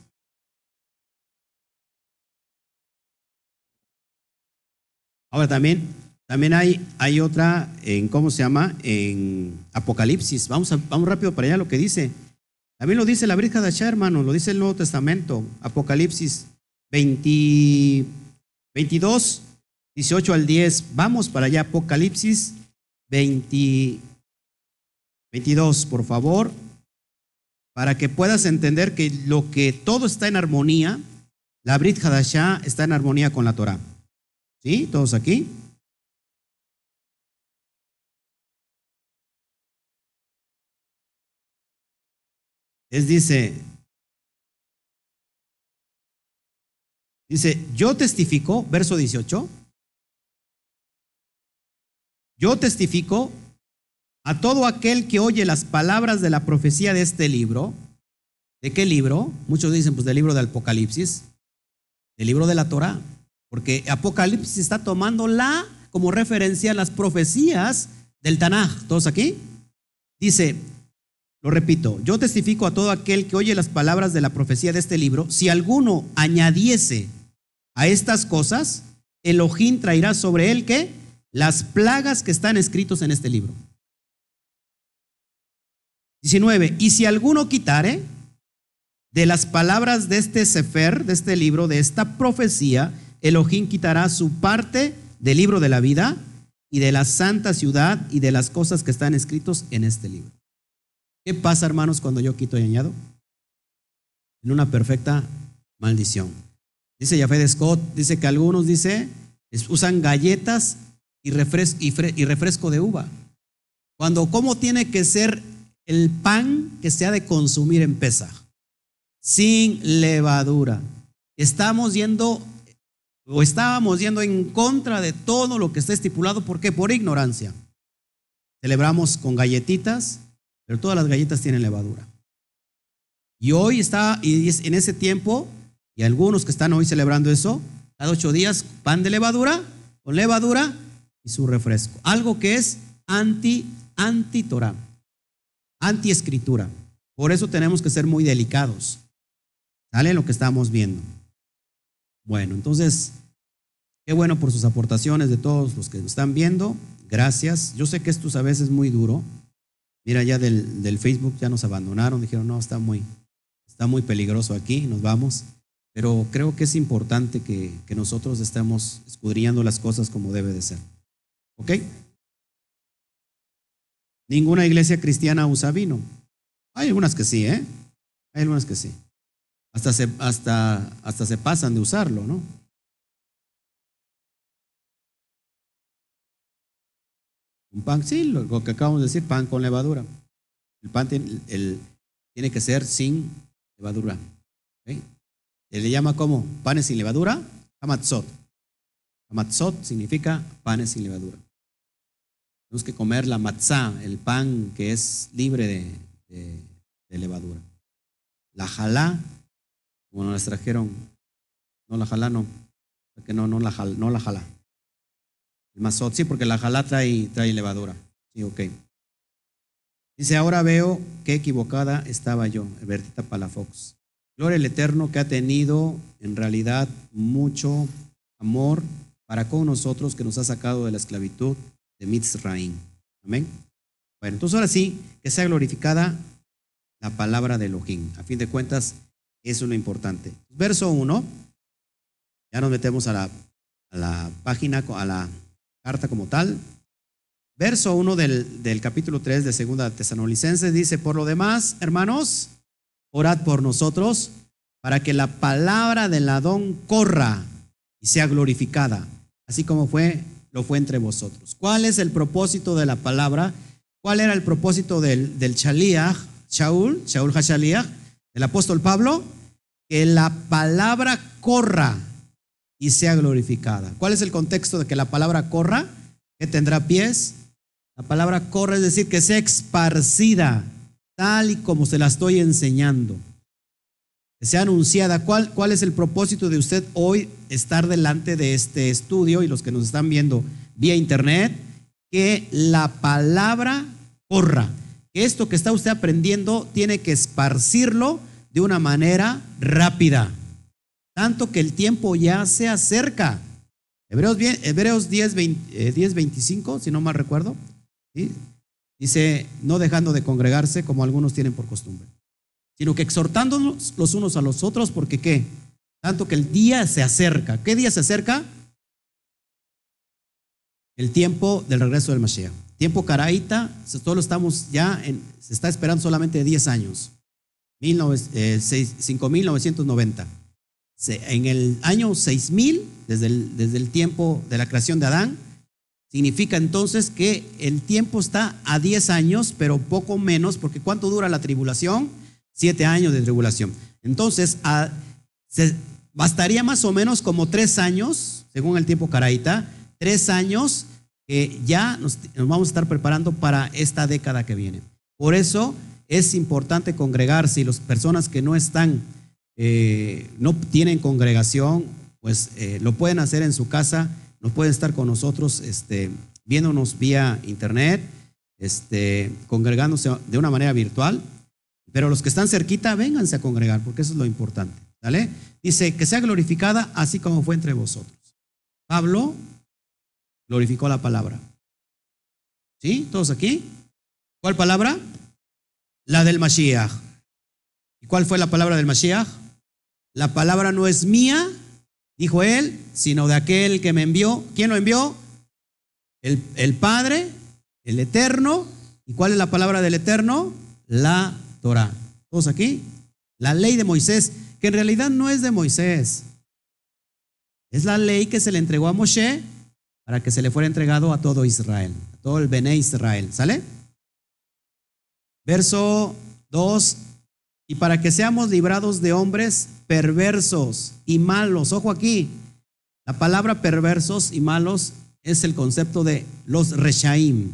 Ahora también, también hay, hay otra en, ¿cómo se llama? En Apocalipsis. Vamos, a- vamos rápido para allá lo que dice. También lo dice la Brija de Achá, hermano, lo dice el Nuevo Testamento. Apocalipsis 20 22, 18 al 10. Vamos para allá, Apocalipsis 20, 22, por favor, para que puedas entender que lo que todo está en armonía, la Brit Hadashah está en armonía con la Torah. ¿Sí? ¿Todos aquí? Es dice, dice, yo testifico, verso 18, yo testifico a todo aquel que oye las palabras de la profecía de este libro. ¿De qué libro? Muchos dicen, pues del libro del Apocalipsis, del libro de la Torah, porque Apocalipsis está tomando la como referencia las profecías del Tanaj. ¿Todos aquí? Dice, lo repito, yo testifico a todo aquel que oye las palabras de la profecía de este libro, si alguno añadiese a estas cosas, Elohim traerá sobre él que las plagas que están escritos en este libro. 19. Y si alguno quitare de las palabras de este Sefer, de este libro, de esta profecía, Elohim quitará su parte del libro de la vida y de la santa ciudad y de las cosas que están escritos en este libro. ¿Qué pasa, hermanos, cuando yo quito y añado? En una perfecta maldición. Dice Jafé de Scott, dice que algunos, dice, usan galletas y refresco de uva. Cuando, ¿cómo tiene que ser el pan que se ha de consumir en Pesaj? Sin levadura. Estamos yendo, o estábamos yendo en contra de todo lo que está estipulado. ¿Por qué? Por ignorancia. Celebramos con galletitas, pero todas las galletas tienen levadura. Y hoy está, y en ese tiempo, y algunos que están hoy celebrando eso, cada ocho días, pan de levadura, con levadura y su refresco. Algo que es anti, anti anti escritura. Por eso tenemos que ser muy delicados. ¿Sale lo que estamos viendo? Bueno, entonces, qué bueno por sus aportaciones de todos los que nos están viendo. Gracias. Yo sé que esto a veces es muy duro. Mira, ya del, del Facebook ya nos abandonaron, dijeron, no, está muy, está muy peligroso aquí, nos vamos. Pero creo que es importante que, que nosotros estemos escudriñando las cosas como debe de ser. ¿Ok? Ninguna iglesia cristiana usa vino. Hay algunas que sí, ¿eh? Hay algunas que sí. Hasta se, hasta, hasta se pasan de usarlo, ¿no? Un pan, sí, lo, que acabamos de decir, pan con levadura. El pan tiene, el- tiene que ser sin levadura. ¿ok? Se le llama como panes sin levadura, hamatzot. Hamatzot significa panes sin levadura. Tenemos que comer la matzá, el pan que es libre de, levadura. La jalá, como nos las trajeron, no la jalá no, porque no, no la jalá, no la jalá. El mazot, sí, porque la jalá trae, trae levadura. Sí, ok. Dice, ahora veo qué equivocada estaba yo, Bertita Palafox. Gloria al Eterno que ha tenido en realidad mucho amor para con nosotros, que nos ha sacado de la esclavitud de Mitzraim. Amén. Bueno, entonces ahora sí, que sea glorificada la palabra de Elohim. A fin de cuentas, eso es lo importante. Verso 1, ya nos metemos a la, a la página, a la carta como tal. Verso 1 del, del capítulo 3 de Segunda Tesanolicenses dice, por lo demás, hermanos, orad por nosotros para que la palabra del Adón corra y sea glorificada, así como fue, lo fue entre vosotros. ¿Cuál es el propósito de la palabra? ¿Cuál era el propósito del, del Shaliach, Shaul, Shaul Hashaliach, del apóstol Pablo? Que la palabra corra y sea glorificada. ¿Cuál es el contexto de que la palabra corra? Que tendrá pies. La palabra corra es decir, que sea esparcida, tal y como se la estoy enseñando. Sea anunciada. ¿Cuál, ¿Cuál es el propósito de usted hoy estar delante de este estudio y los que nos están viendo vía internet? que la palabra corra. Que esto que está usted aprendiendo tiene que esparcirlo de una manera rápida. Tanto que el tiempo ya se acerca. Hebreos, Hebreos 10, 25, si no mal recuerdo. Dice, no dejando de congregarse como algunos tienen por costumbre, sino que exhortándonos los unos a los otros, porque qué? Tanto que el día se acerca. ¿Qué día se acerca? El tiempo del regreso del Mashiach. Tiempo caraíta, solo estamos ya en, se está esperando solamente 10 años. 5990. Eh, en el año 6000, desde el, desde el tiempo de la creación de Adán, significa entonces que el tiempo está a 10 años, pero poco menos, porque ¿cuánto dura la tribulación? Siete años de tribulación. Entonces, bastaría más o menos como tres años, según el tiempo caraíta, tres años que ya nos, vamos a estar preparando para esta década que viene. Por eso es importante congregarse y las personas que no están, eh, no tienen congregación, pues eh, lo pueden hacer en su casa, no pueden estar con nosotros este, viéndonos vía internet, este, congregándose de una manera virtual, pero los que están cerquita, vénganse a congregar, porque eso es lo importante. ¿Vale? Dice que sea glorificada así como fue entre vosotros. Pablo glorificó la palabra. ¿Sí? ¿Todos aquí? ¿Cuál palabra? La del Mashiach. ¿Y cuál fue la palabra del Mashiach? La palabra no es mía, dijo él, sino de aquel que me envió. ¿Quién lo envió? El, el Padre, el Eterno. ¿Y cuál es la palabra del Eterno? La Torah. ¿Todos aquí? La ley de Moisés, que en realidad no es de Moisés. Es la ley que se le entregó a Moshe para que se le fuera entregado a todo Israel, a todo el Bené Israel. ¿Sale? Verso 2. Y para que seamos librados de hombres perversos y malos. Ojo aquí. La palabra perversos y malos es el concepto de los reshaim.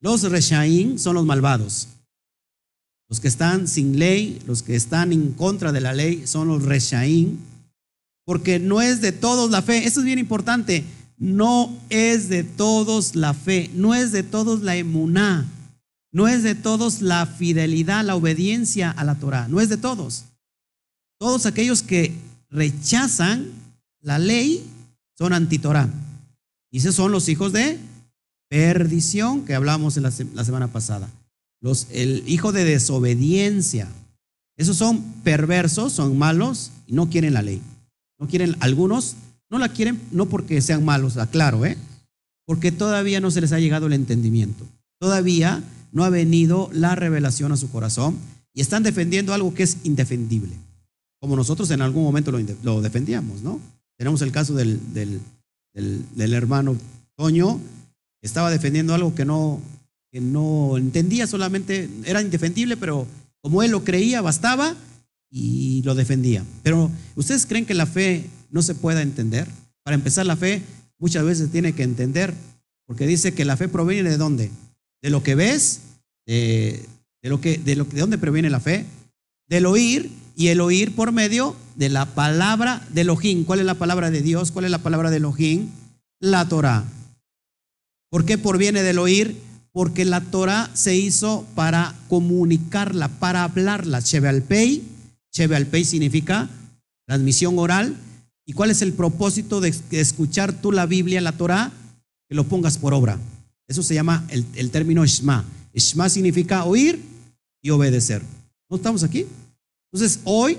Los reshaim son los malvados. Los que están sin ley, los que están en contra de la ley, son los reshaim. Porque no es de todos la fe. Esto es bien importante no es de todos la fe, no es de todos la emuná, no es de todos la fidelidad, la obediencia a la Torah, no es de todos. Todos aquellos que rechazan la ley son antitorá. Y esos son los hijos de perdición que hablamos la, la semana pasada. Los, el hijo de desobediencia. Esos son perversos, son malos y no quieren la ley. No quieren, algunos no la quieren no porque sean malos, aclaro, ¿eh? Porque todavía no se les ha llegado el entendimiento. Todavía no ha venido la revelación a su corazón y están defendiendo algo que es indefendible. Como nosotros en algún momento lo, defendíamos, ¿no? Tenemos el caso del, del, hermano Toño, estaba defendiendo algo que no, que no entendía, solamente era indefendible, pero como él lo creía, bastaba y lo defendía. Pero ¿ustedes creen que la fe no se pueda entender. Para empezar, la fe muchas veces tiene que entender, porque dice que la fe proviene de dónde? De lo que ves, de, lo que, de, lo, de dónde proviene la fe, del oír y el oír por medio de la palabra de Elohim. ¿Cuál es la palabra de Dios? ¿Cuál es la palabra de Elohim? La Torah. ¿Por qué proviene del oír? Porque la Torah se hizo para comunicarla, para hablarla. Cheve al pei, Cheve al pei significa transmisión oral ¿Y cuál es el propósito de escuchar tú la Biblia, la Torah? Que lo pongas por obra. Eso se llama el, término Shema. Shema significa oír y obedecer. ¿No estamos aquí? Entonces, hoy,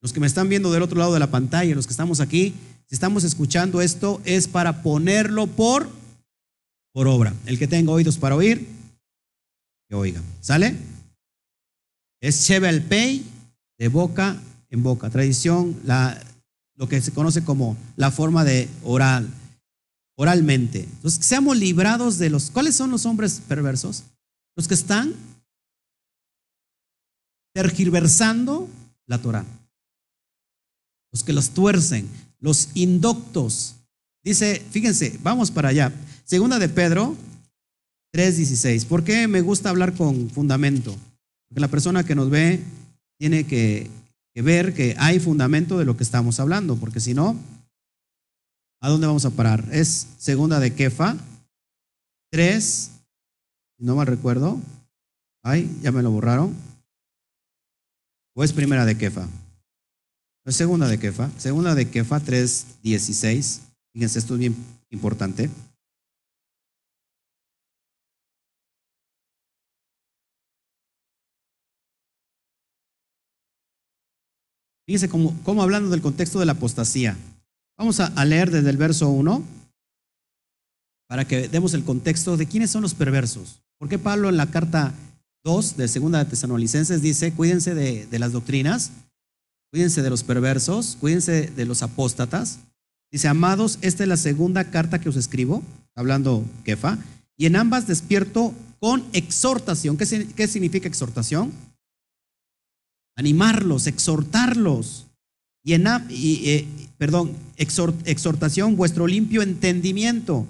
los que me están viendo del otro lado de la pantalla, los que estamos aquí, si estamos escuchando esto, es para ponerlo por, por obra. El que tenga oídos para oír, que oiga. ¿Sale? Es Shevel Pei, de boca en boca. Tradición, la, lo que se conoce como la forma de oral, oralmente. Entonces, seamos librados de los... ¿Cuáles son los hombres perversos? Los que están tergiversando la Torah. Los que los tuercen, los indoctos. Dice, fíjense, vamos para allá. Segunda de Pedro 3:16. ¿Por qué me gusta hablar con fundamento? Porque la persona que nos ve tiene que ver que hay fundamento de lo que estamos hablando, porque si no, ¿a dónde vamos a parar? Es segunda de Kefa 3, no mal recuerdo. Ay, ya me lo borraron. ¿O es primera de Kefa? Es segunda de Kefa. Segunda de Kefa 3, 16. Fíjense, esto es bien importante. Fíjense cómo, hablando del contexto de la apostasía. Vamos a, a leer desde el verso 1 para que demos el contexto de quiénes son los perversos. ¿Por qué Pablo en la carta 2 de Segunda de Tesanolicenses dice, cuídense de, de, las doctrinas, cuídense de los perversos, cuídense de los apóstatas? Dice, amados, esta es la segunda carta que os escribo, hablando Kefa, y en ambas despierto con exhortación. ¿Qué, qué significa exhortación? Animarlos, exhortarlos. Y, en, eh, perdón, exhortación, vuestro limpio entendimiento,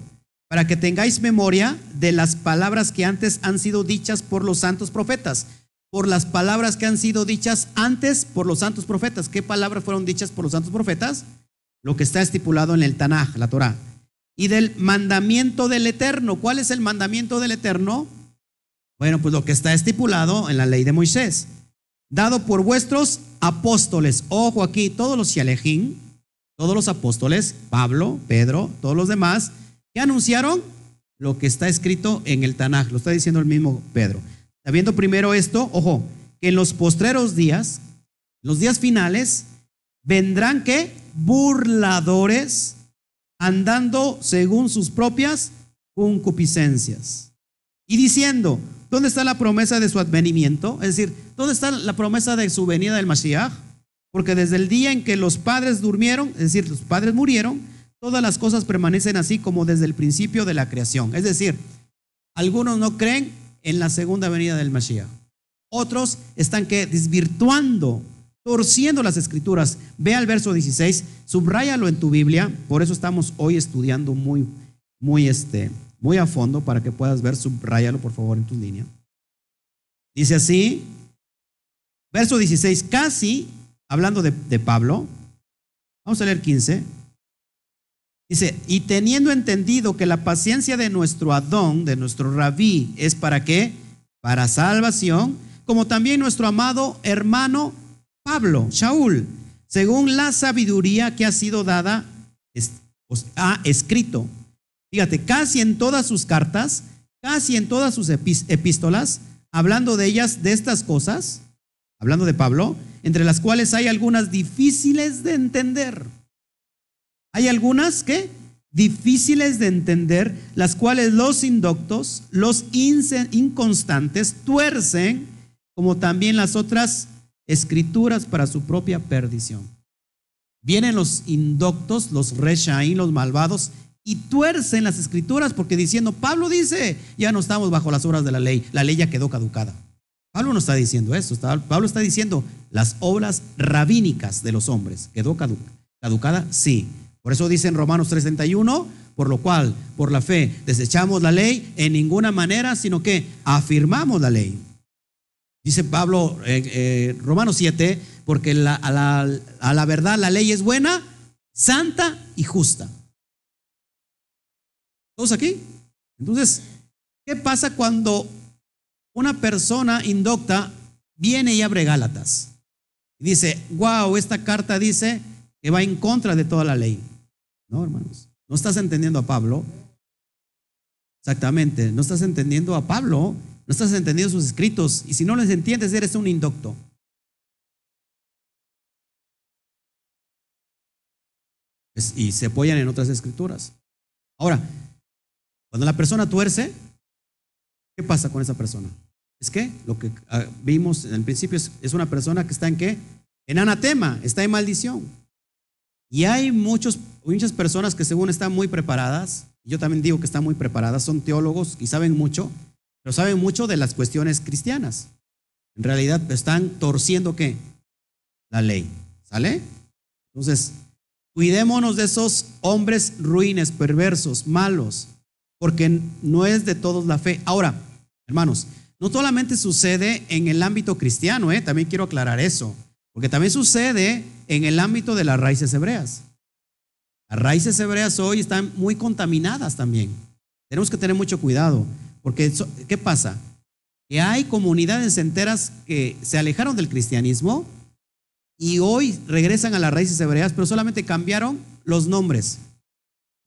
para que tengáis memoria de las palabras que antes han sido dichas por los santos profetas. Por las palabras que han sido dichas antes por los santos profetas. ¿Qué palabras fueron dichas por los santos profetas? Lo que está estipulado en el Tanaj, la Torah. Y del mandamiento del Eterno. ¿Cuál es el mandamiento del Eterno? Bueno, pues lo que está estipulado en la ley de Moisés dado por vuestros apóstoles. Ojo aquí, todos los Shialejín, todos los apóstoles, Pablo, Pedro, todos los demás, que anunciaron lo que está escrito en el Tanaj. Lo está diciendo el mismo Pedro. Sabiendo primero esto, ojo, que en los postreros días, los días finales, vendrán que burladores andando según sus propias concupiscencias. Y diciendo, ¿Dónde está la promesa de su advenimiento? Es decir, ¿dónde está la promesa de su venida del Mashiach? Porque desde el día en que los padres durmieron, es decir, los padres murieron, todas las cosas permanecen así como desde el principio de la creación. Es decir, algunos no creen en la segunda venida del Mashiach. Otros están que desvirtuando, torciendo las escrituras. Ve al verso 16, subráyalo en tu Biblia, por eso estamos hoy estudiando muy, muy este, muy a fondo para que puedas ver, subráyalo por favor en tu línea. Dice así, verso 16, casi, hablando de, Pablo, vamos a leer 15. Dice, y teniendo entendido que la paciencia de nuestro Adón, de nuestro Rabí, es para qué? Para salvación, como también nuestro amado hermano Pablo, Shaul, según la sabiduría que ha sido dada, ha escrito Fíjate, casi en todas sus cartas, casi en todas sus epístolas, hablando de ellas, de estas cosas, hablando de Pablo, entre las cuales hay algunas difíciles de entender. Hay algunas que difíciles de entender, las cuales los indoctos, los inconstantes, tuercen, como también las otras escrituras para su propia perdición. Vienen los indoctos, los reshaín, los malvados, y tuercen las escrituras porque diciendo, Pablo dice, ya no estamos bajo las obras de la ley, la ley ya quedó caducada. Pablo no está diciendo eso, Pablo está diciendo las obras rabínicas de los hombres, ¿quedó caducada? Sí. Por eso dice en Romanos 3:31, por lo cual, por la fe, desechamos la ley en ninguna manera, sino que afirmamos la ley. Dice Pablo, en eh, Romanos 7, porque a la verdad la ley es buena, santa y justa. ¿Todos aquí? Entonces, ¿qué pasa cuando una persona indocta viene y abre Gálatas? Y dice, wow, esta carta dice que va en contra de toda la ley. No, hermanos, no estás entendiendo a Pablo. Exactamente, no estás entendiendo a Pablo, no estás entendiendo sus escritos. Y si no les entiendes, eres un indocto. Y se apoyan en otras escrituras. Ahora, cuando la persona tuerce, ¿qué pasa con esa persona? Es que lo que ah, vimos en el principio es, una persona que está en qué? En anatema, está en maldición. Y hay muchos, muchas personas que según están muy preparadas, yo también digo que están muy preparadas, son teólogos y saben mucho, pero saben mucho de las cuestiones cristianas. En realidad están torciendo qué? La ley. ¿Sale? Entonces, cuidémonos de esos hombres ruines, perversos, malos, porque no es de todos la fe. Ahora, hermanos, no solamente sucede en el ámbito cristiano, ¿eh? también quiero aclarar eso, porque también sucede en el ámbito de las raíces hebreas. Las raíces hebreas hoy están muy contaminadas también. Tenemos que tener mucho cuidado, porque ¿qué pasa? Que hay comunidades enteras que se alejaron del cristianismo y hoy regresan a las raíces hebreas, pero solamente cambiaron los nombres.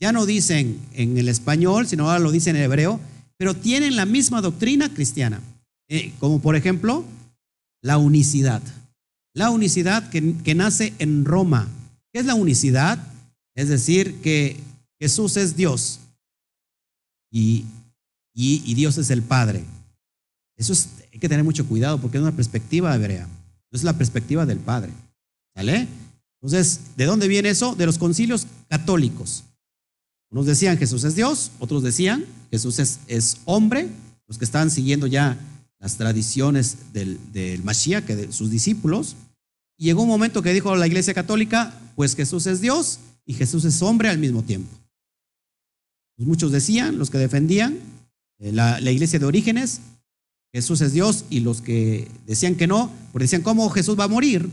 Ya no dicen en el español, sino ahora lo dicen en hebreo, pero tienen la misma doctrina cristiana. Eh, como por ejemplo, la unicidad. La unicidad que, nace en Roma. ¿Qué es la unicidad? Es decir, que Jesús es Dios y, Dios es el Padre. Eso es, hay que tener mucho cuidado porque es una perspectiva hebrea. Es la perspectiva del Padre. ¿Sale? Entonces, ¿de dónde viene eso? De los concilios católicos. Unos decían Jesús es Dios, otros decían Jesús es, hombre, los que estaban siguiendo ya las tradiciones del, del Mashiach, que de sus discípulos. Y llegó un momento que dijo la Iglesia Católica, pues Jesús es Dios y Jesús es hombre al mismo tiempo. Pues muchos decían, los que defendían eh, la, iglesia de orígenes, Jesús es Dios, y los que decían que no, porque decían, ¿cómo Jesús va a morir?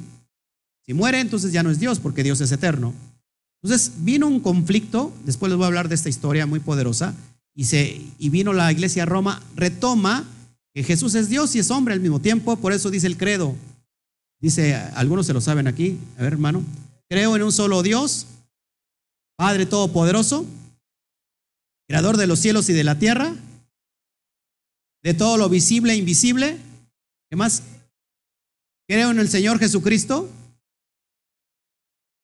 Si muere, entonces ya no es Dios, porque Dios es eterno. Entonces vino un conflicto, después les voy a hablar de esta historia muy poderosa, y, se, y vino la iglesia a Roma, retoma que Jesús es Dios y es hombre al mismo tiempo, por eso dice el credo. Dice, algunos se lo saben aquí, a ver hermano, creo en un solo Dios, Padre Todopoderoso, Creador de los cielos y de la tierra, de todo lo visible e invisible. ¿Qué más? Creo en el Señor Jesucristo,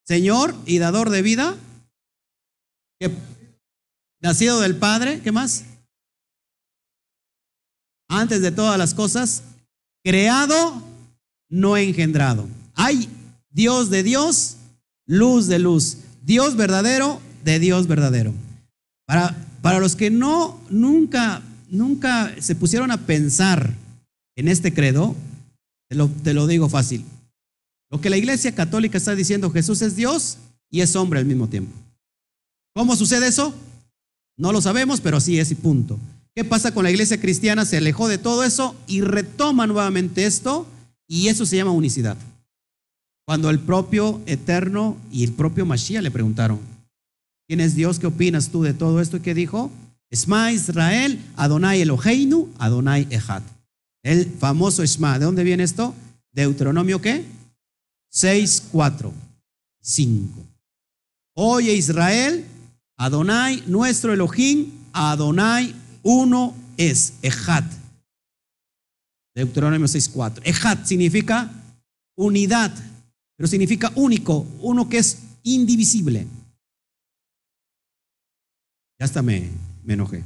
Señor y dador de vida, nacido del Padre, ¿qué más? Antes de todas las cosas, creado, no engendrado. Hay Dios de Dios, luz de luz. Dios verdadero de Dios verdadero. Para, para los que no, nunca, nunca se pusieron a pensar en este credo, te lo, te lo digo fácil. Lo que la iglesia católica está diciendo, Jesús es Dios y es hombre al mismo tiempo. ¿Cómo sucede eso? No lo sabemos, pero así es y punto. ¿Qué pasa con la iglesia cristiana? Se alejó de todo eso y retoma nuevamente esto y eso se llama unicidad. Cuando el propio Eterno y el propio Mashiach le preguntaron, ¿quién es Dios? ¿Qué opinas tú de todo esto? ¿Y qué dijo? Esma Israel, Adonai Eloheinu, Adonai Echad. El famoso Esma. ¿De dónde viene esto? Deuteronomio qué? 6, 4, 5. Oye Israel, Adonai, nuestro Elohim, Adonai, uno es, Echad. Deuteronomio 6, 4. Echad significa unidad, pero significa único, uno que es indivisible. Ya hasta me, me enojé.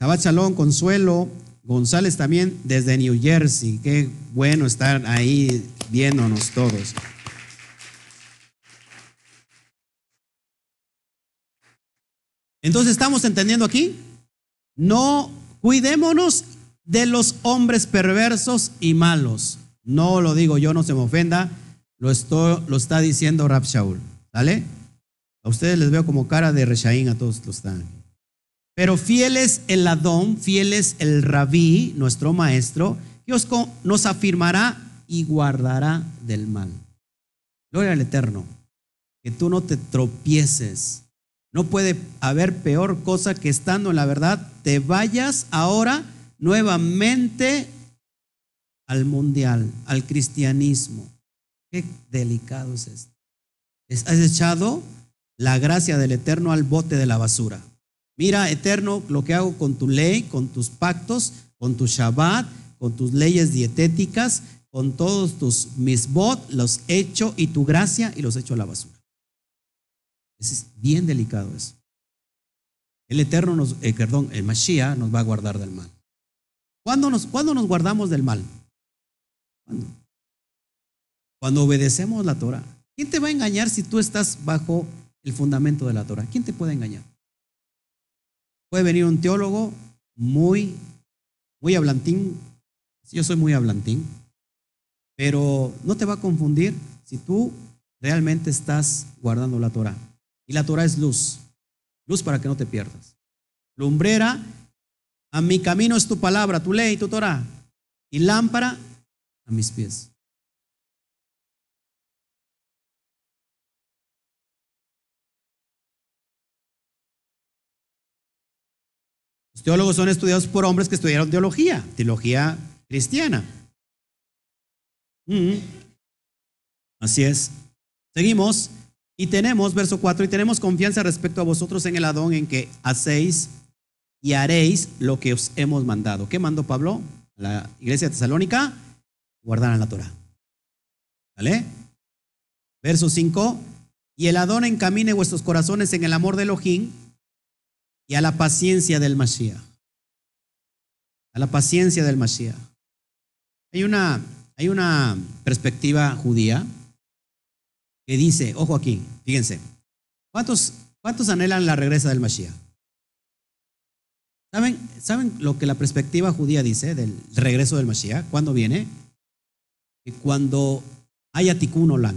Shabbat Shalom, Consuelo, González también desde New Jersey. Qué bueno estar ahí viéndonos todos. Entonces estamos entendiendo aquí, no cuidémonos de los hombres perversos y malos. No lo digo yo, no se me ofenda. Lo, está diciendo Rab Shaul. ¿Sale? A ustedes les veo como cara de Reshaín, a todos los están. Pero fiel es el Adón, fiel es el Rabí, nuestro maestro, Dios nos afirmará y guardará del mal. Gloria al Eterno. Que tú no te tropieces. No puede haber peor cosa que estando en la verdad, te vayas ahora nuevamente al mundial, al cristianismo. Qué delicado es esto. Has echado la gracia del Eterno al bote de la basura. Mira, Eterno, lo que hago con tu ley, con tus pactos, con tu Shabbat, con tus leyes dietéticas, con todos tus misbot, los echo y tu gracia y los echo a la basura. Es bien delicado eso. El Eterno nos, eh, perdón, el Mashiach nos va a guardar del mal. ¿Cuándo nos, ¿Cuándo nos guardamos del mal? Cuando obedecemos la Torah. ¿Quién te va a engañar si tú estás bajo el fundamento de la Torah? ¿Quién te puede engañar? Puede venir un teólogo muy, muy hablantín. Yo soy muy hablantín. Pero no te va a confundir si tú realmente estás guardando la Torah. Y la Torah es luz. Luz para que no te pierdas. Lumbrera, a mi camino es tu palabra, tu ley, tu Torah. Y lámpara a mis pies. Teólogos son estudiados por hombres que estudiaron teología, teología cristiana. Mm. Así es. Seguimos y tenemos, verso 4, y tenemos confianza respecto a vosotros en el Adón en que hacéis y haréis lo que os hemos mandado. ¿Qué mandó Pablo? La iglesia de Tesalónica, guardar la Torah. ¿Vale? Verso 5, y el Adón encamine vuestros corazones en el amor de Elohim y a la paciencia del Mashiach. A la paciencia del Mashiach. Hay una, hay una perspectiva judía que dice, ojo aquí, fíjense, ¿cuántos, cuántos anhelan la regresa del Mashiach? ¿Saben, ¿Saben lo que la perspectiva judía dice del regreso del Mashiach? ¿Cuándo viene? Cuando haya tikkun olam.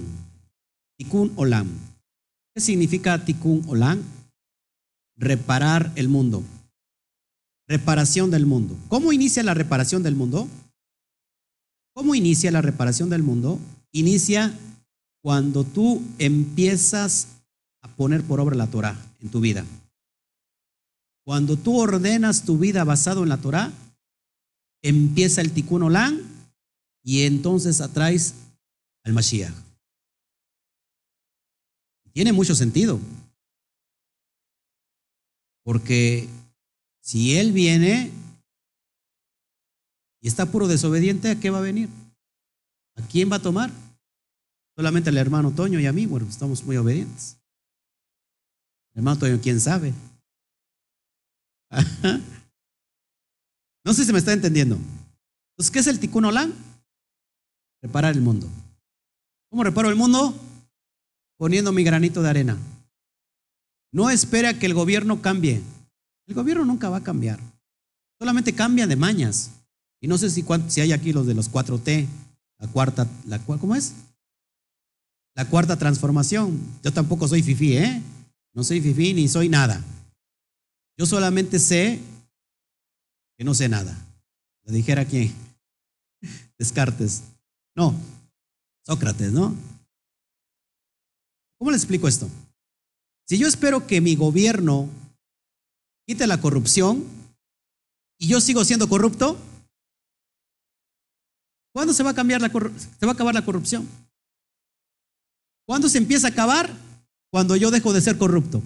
Tikkun olam. ¿Qué significa tikkun olam? Reparar el mundo. Reparación del mundo. ¿Cómo inicia la reparación del mundo? ¿Cómo inicia la reparación del mundo? Inicia cuando tú empiezas a poner por obra la Torah en tu vida. Cuando tú ordenas tu vida basado en la Torah, empieza el tikkun olam y entonces atraes al Mashiach. Tiene mucho sentido. Porque si él viene y está puro desobediente, ¿a qué va a venir? ¿A quién va a tomar? Solamente al hermano Toño y a mí, bueno, estamos muy obedientes. hermano Toño, ¿quién sabe? no sé si me está entendiendo. Entonces, ¿qué es el tikkun olam? Reparar el mundo. ¿Cómo reparo el mundo? Poniendo mi granito de arena. No espera que el gobierno cambie. El gobierno nunca va a cambiar. Solamente cambia de mañas. Y no sé si, si hay aquí los de los 4T, la cuarta, la, ¿cómo es? La cuarta transformación. Yo tampoco soy fifí, ¿eh? No soy fifí ni soy nada. Yo solamente sé que no sé nada. Le dijera quién. Descartes. No, Sócrates, ¿no? ¿Cómo le explico esto? Si yo espero que mi gobierno quite la corrupción y yo sigo siendo corrupto, ¿cuándo se va a cambiar la acabar la corrupción? ¿Cuándo se empieza a acabar? Cuando yo dejo de ser corrupto.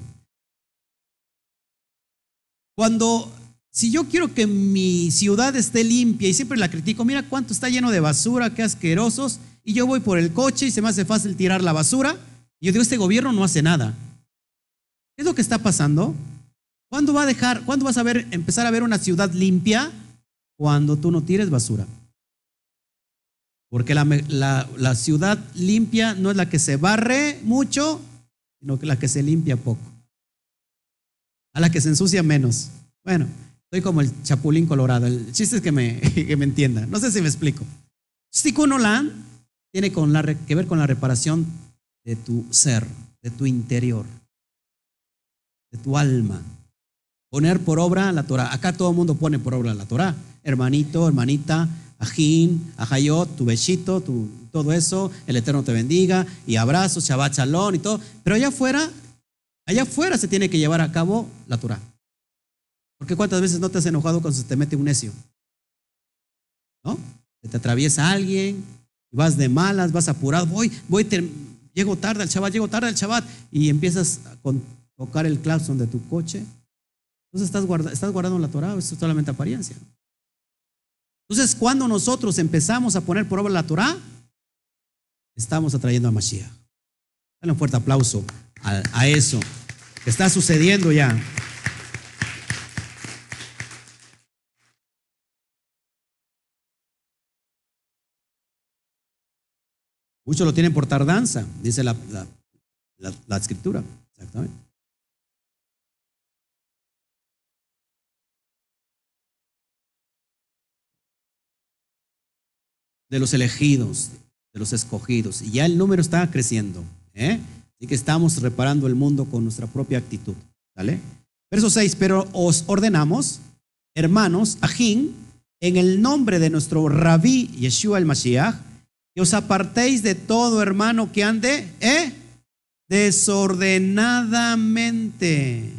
Cuando si yo quiero que mi ciudad esté limpia y siempre la critico, mira cuánto está lleno de basura, qué asquerosos, y yo voy por el coche y se me hace fácil tirar la basura, y yo digo, este gobierno no hace nada. ¿Qué es lo que está pasando? ¿Cuándo va a dejar, cuándo vas a ver, empezar a ver una ciudad limpia? Cuando tú no tires basura. Porque la, ciudad limpia no es la que se barre mucho, sino que la que se limpia poco. A la que se ensucia menos. Bueno, soy como el chapulín colorado. El chiste es que me, que me entienda. No sé si me explico. Tikkun tiene con la, que ver con la reparación de tu ser, de tu interior de tu alma. Poner por obra la Torah. Acá todo el mundo pone por obra la Torah. Hermanito, hermanita, ajín, ajayot, tu besito, tu, todo eso. El Eterno te bendiga y abrazos, Shabbat Shalom y todo. Pero allá afuera, allá afuera se tiene que llevar a cabo la Torah. Porque cuántas veces no te has enojado cuando se te mete un necio. ¿No? Se te atraviesa alguien, vas de malas, vas apurado, voy, voy, llego tarde al Shabbat, llego tarde al Shabbat y empiezas con tocar el claxon de tu coche. Entonces estás, guardando la Torah, eso es solamente apariencia. Entonces, cuando nosotros empezamos a poner por obra la Torah, estamos atrayendo a Mashiach. Dale un fuerte aplauso a, eso que está sucediendo ya. Muchos lo tienen por tardanza, dice la, la, la escritura. Exactamente. De los elegidos, de los escogidos. Y ya el número está creciendo. ¿eh? Así que estamos reparando el mundo con nuestra propia actitud. ¿Vale? Verso 6, pero os ordenamos, hermanos, ajín, en el nombre de nuestro rabí Yeshua el Mashiach, que os apartéis de todo hermano que ande ¿eh? desordenadamente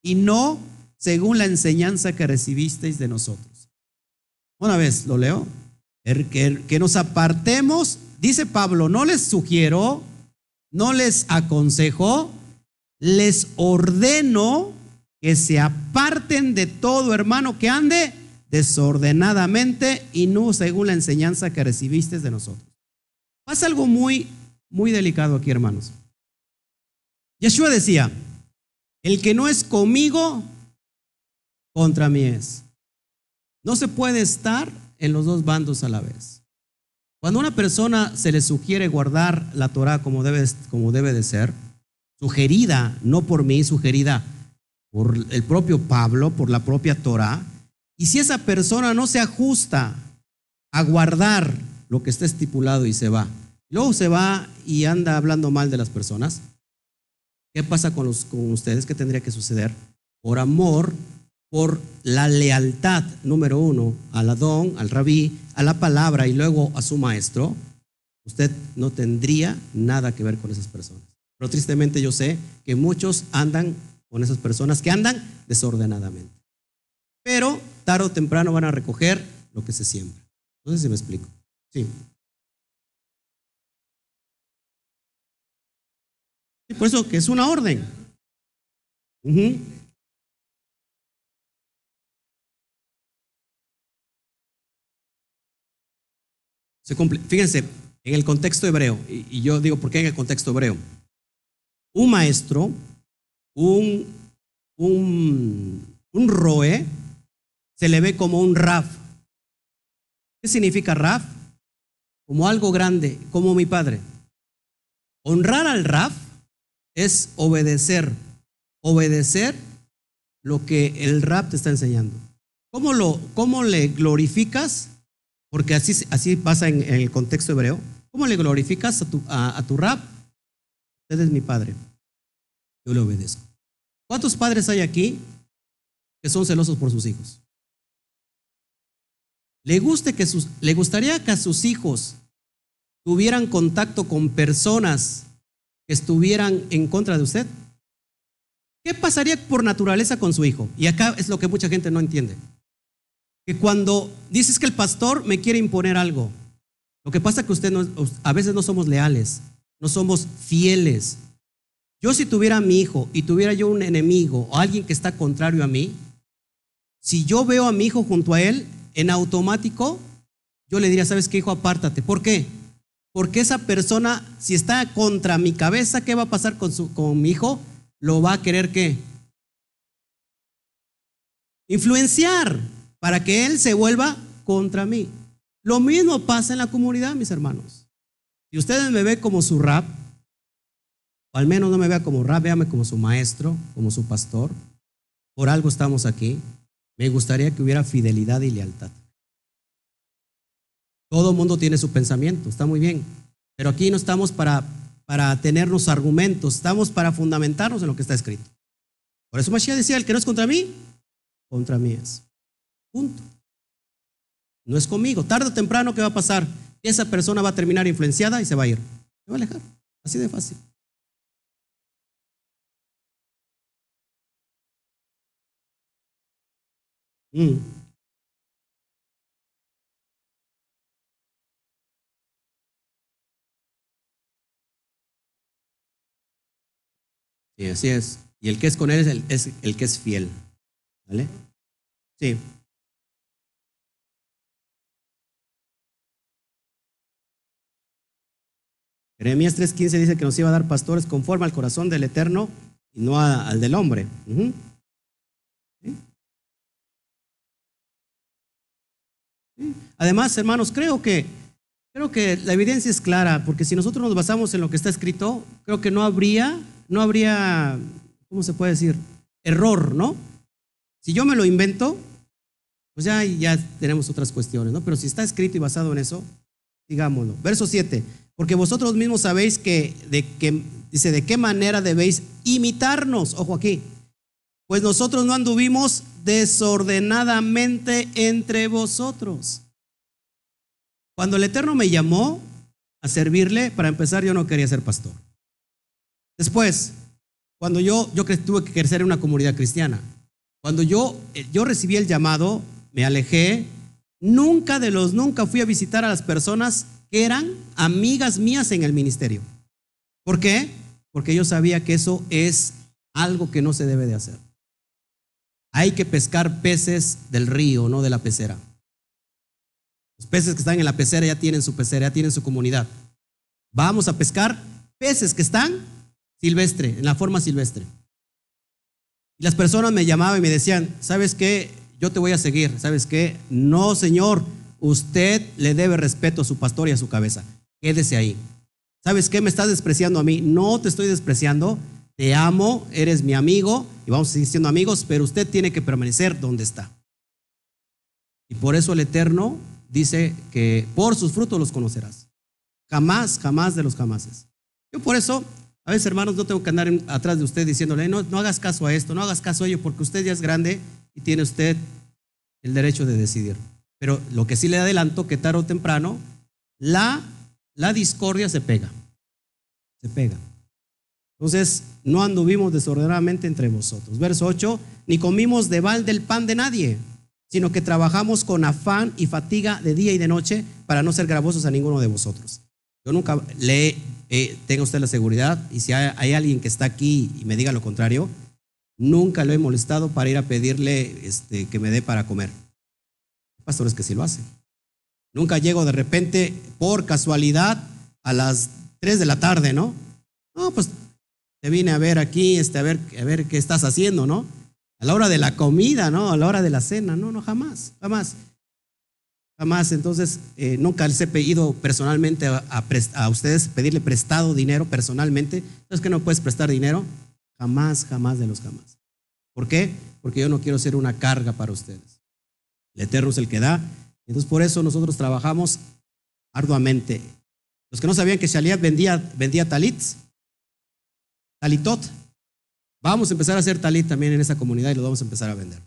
y no según la enseñanza que recibisteis de nosotros. Una vez, lo leo. Que, que nos apartemos, dice Pablo, no les sugiero, no les aconsejo, les ordeno que se aparten de todo hermano que ande desordenadamente y no según la enseñanza que recibiste de nosotros. Pasa algo muy, muy delicado aquí, hermanos. Yeshua decía, el que no es conmigo, contra mí es. No se puede estar en los dos bandos a la vez. Cuando una persona se le sugiere guardar la Torah como debe, como debe de ser, sugerida, no por mí, sugerida por el propio Pablo, por la propia Torah, y si esa persona no se ajusta a guardar lo que está estipulado y se va, luego se va y anda hablando mal de las personas, ¿qué pasa con, los, con ustedes? ¿Qué tendría que suceder? Por amor, por la lealtad, número uno, al Adón, al rabí, a la palabra y luego a su maestro, usted no tendría nada que ver con esas personas. Pero tristemente yo sé que muchos andan con esas personas que andan desordenadamente. Pero tarde o temprano van a recoger lo que se siembra. No sé si me explico. Sí. por eso que es una orden. Se Fíjense, en el contexto hebreo, y yo digo por qué en el contexto hebreo, un maestro, un, un, un roe, se le ve como un raf. ¿Qué significa raf? Como algo grande, como mi padre. Honrar al raf es obedecer, obedecer lo que el rap te está enseñando. ¿Cómo, lo, cómo le glorificas? Porque así, así pasa en, el contexto hebreo. ¿Cómo le glorificas a tu, a tu rap? Usted es mi padre. Yo le obedezco. ¿Cuántos padres hay aquí que son celosos por sus hijos? ¿Le, guste que sus, ¿Le gustaría que sus hijos tuvieran contacto con personas que estuvieran en contra de usted? ¿Qué pasaría por naturaleza con su hijo? Y acá es lo que mucha gente no entiende. Que cuando dices que el pastor me quiere imponer algo, lo que pasa es que usted a veces no somos leales, no somos fieles. Yo si tuviera a mi hijo y tuviera yo un enemigo o alguien que está contrario a mí, si yo veo a mi hijo junto a él, en automático yo le diría, ¿sabes qué, hijo? Apártate. ¿Por qué? Porque esa persona, si está contra mi cabeza, ¿qué va a pasar con, su, con mi hijo? Lo va a querer qué? Influenciar para que él se vuelva contra mí. Lo mismo pasa en la comunidad, mis hermanos. Si ustedes me ven como su rap, o al menos no me vea como rap, véame como su maestro, como su pastor, por algo estamos aquí. Me gustaría que hubiera fidelidad y lealtad. Todo mundo tiene su pensamiento, está muy bien. Pero aquí no estamos para, para tenernos argumentos, estamos para fundamentarnos en lo que está escrito. Por eso Mashiach decía, el que no es contra mí, contra mí es. Punto. No es conmigo. Tarde o temprano, ¿qué va a pasar? Esa persona va a terminar influenciada y se va a ir. Se va a alejar. Así de fácil. Mm. Sí, así es. Y el que es con él es el, es el que es fiel. ¿Vale? Sí. Jeremías 3:15 dice que nos iba a dar pastores conforme al corazón del Eterno y no al del hombre. Además, hermanos, creo que, creo que la evidencia es clara, porque si nosotros nos basamos en lo que está escrito, creo que no habría, no habría, ¿cómo se puede decir? Error, ¿no? Si yo me lo invento, pues ya, ya tenemos otras cuestiones, ¿no? Pero si está escrito y basado en eso, digámoslo. Verso 7, porque vosotros mismos sabéis que, de dice, de qué manera debéis imitarnos, ojo aquí, pues nosotros no anduvimos desordenadamente entre vosotros. Cuando el Eterno me llamó a servirle, para empezar yo no quería ser pastor. Después, cuando yo, yo tuve que crecer en una comunidad cristiana, Cuando yo, eh, yo recibí el llamado, me alejé, nunca de los nunca fui a visitar a las personas que eran amigas mías en el ministerio. ¿Por qué? Porque yo sabía que eso es algo que no se debe de hacer. Hay que pescar peces del río, no de la pecera. Los peces que están en la pecera ya tienen su pecera, ya tienen su comunidad. Vamos a pescar peces que están silvestre, en la forma silvestre. Y las personas me llamaban y me decían, ¿sabes qué? Yo te voy a seguir. ¿Sabes qué? No, Señor, usted le debe respeto a su pastor y a su cabeza. Quédese ahí. ¿Sabes qué? Me estás despreciando a mí. No te estoy despreciando. Te amo, eres mi amigo y vamos siendo amigos, pero usted tiene que permanecer donde está. Y por eso el Eterno dice que por sus frutos los conocerás. Jamás, jamás de los jamases. Yo por eso, a veces hermanos, no tengo que andar atrás de usted diciéndole, no, no hagas caso a esto, no hagas caso a ello, porque usted ya es grande y tiene usted el derecho de decidir. Pero lo que sí le adelanto, que tarde o temprano, la, la discordia se pega. Se pega. Entonces, no anduvimos desordenadamente entre vosotros. Verso 8, ni comimos de balde el pan de nadie, sino que trabajamos con afán y fatiga de día y de noche para no ser gravosos a ninguno de vosotros. Yo nunca le eh, tenga usted la seguridad, y si hay, hay, alguien que está aquí y me diga lo contrario, nunca lo he molestado para ir a pedirle este, que me dé para comer. Hay pastores que sí lo hacen. Nunca llego de repente, por casualidad, a las 3 de la tarde, ¿no? No, pues te vine a ver aquí, este, a, ver, qué estás haciendo, ¿no? A la hora de la comida, ¿no? A la hora de la cena, no, no, jamás, jamás. Jamás, entonces, eh, nunca les he pedido personalmente a, ustedes pedirle prestado dinero personalmente. ¿Sabes que no puedes prestar dinero? Jamás, jamás de los jamás. ¿Por qué? Porque yo no quiero ser una carga para ustedes. El Eterno es el que da. Entonces, por eso nosotros trabajamos arduamente. Los que no sabían que Shaliat vendía, vendía talits, talitot, vamos a empezar a hacer talit también en esa comunidad y lo vamos a empezar a vender.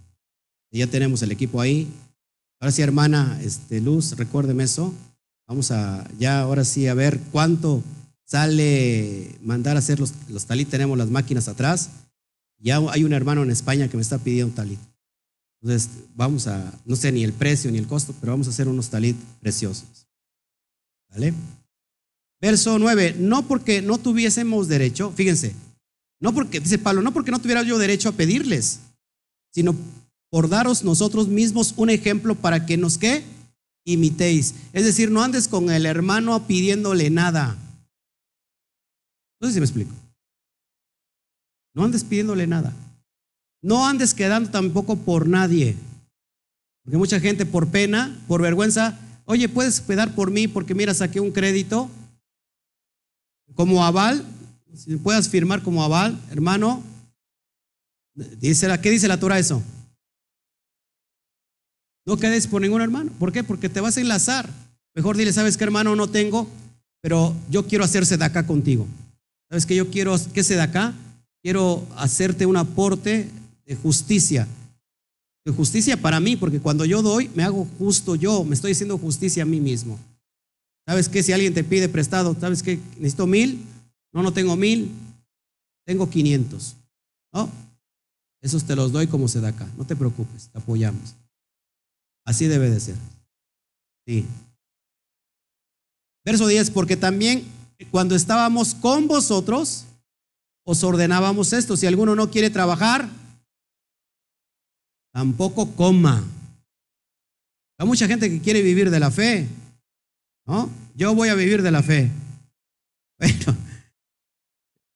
Y ya tenemos el equipo ahí, Ahora sí, hermana este, Luz, recuérdeme eso. Vamos a ya ahora sí a ver cuánto sale mandar a hacer los, los talit. Tenemos las máquinas atrás. Ya hay un hermano en España que me está pidiendo un talit. Entonces, vamos a, no sé ni el precio ni el costo, pero vamos a hacer unos talit preciosos. ¿Vale? Verso 9, no porque no tuviésemos derecho, fíjense, no porque, dice Pablo, no porque no tuviera yo derecho a pedirles, sino por daros nosotros mismos un ejemplo para que nos qué imitéis. Es decir, no andes con el hermano pidiéndole nada. No sé si me explico. No andes pidiéndole nada. No andes quedando tampoco por nadie. Porque mucha gente por pena, por vergüenza, oye, puedes quedar por mí porque mira, saqué un crédito como aval. Si puedas firmar como aval, hermano. Dice, ¿Qué dice la Torah eso? No quedes por ningún hermano. ¿Por qué? Porque te vas a enlazar. Mejor dile, ¿sabes qué hermano no tengo? Pero yo quiero hacerse de acá contigo. ¿Sabes qué? Yo quiero, ¿qué se de acá? Quiero hacerte un aporte de justicia. De justicia para mí, porque cuando yo doy, me hago justo yo, me estoy haciendo justicia a mí mismo. ¿Sabes qué? Si alguien te pide prestado, ¿sabes qué? Necesito mil. No, no tengo mil. Tengo quinientos. ¿No? Esos te los doy como se da acá. No te preocupes, te apoyamos. Así debe de ser. Sí. Verso 10, porque también cuando estábamos con vosotros, os ordenábamos esto. Si alguno no quiere trabajar, tampoco coma. Hay mucha gente que quiere vivir de la fe. ¿No? Yo voy a vivir de la fe. Bueno,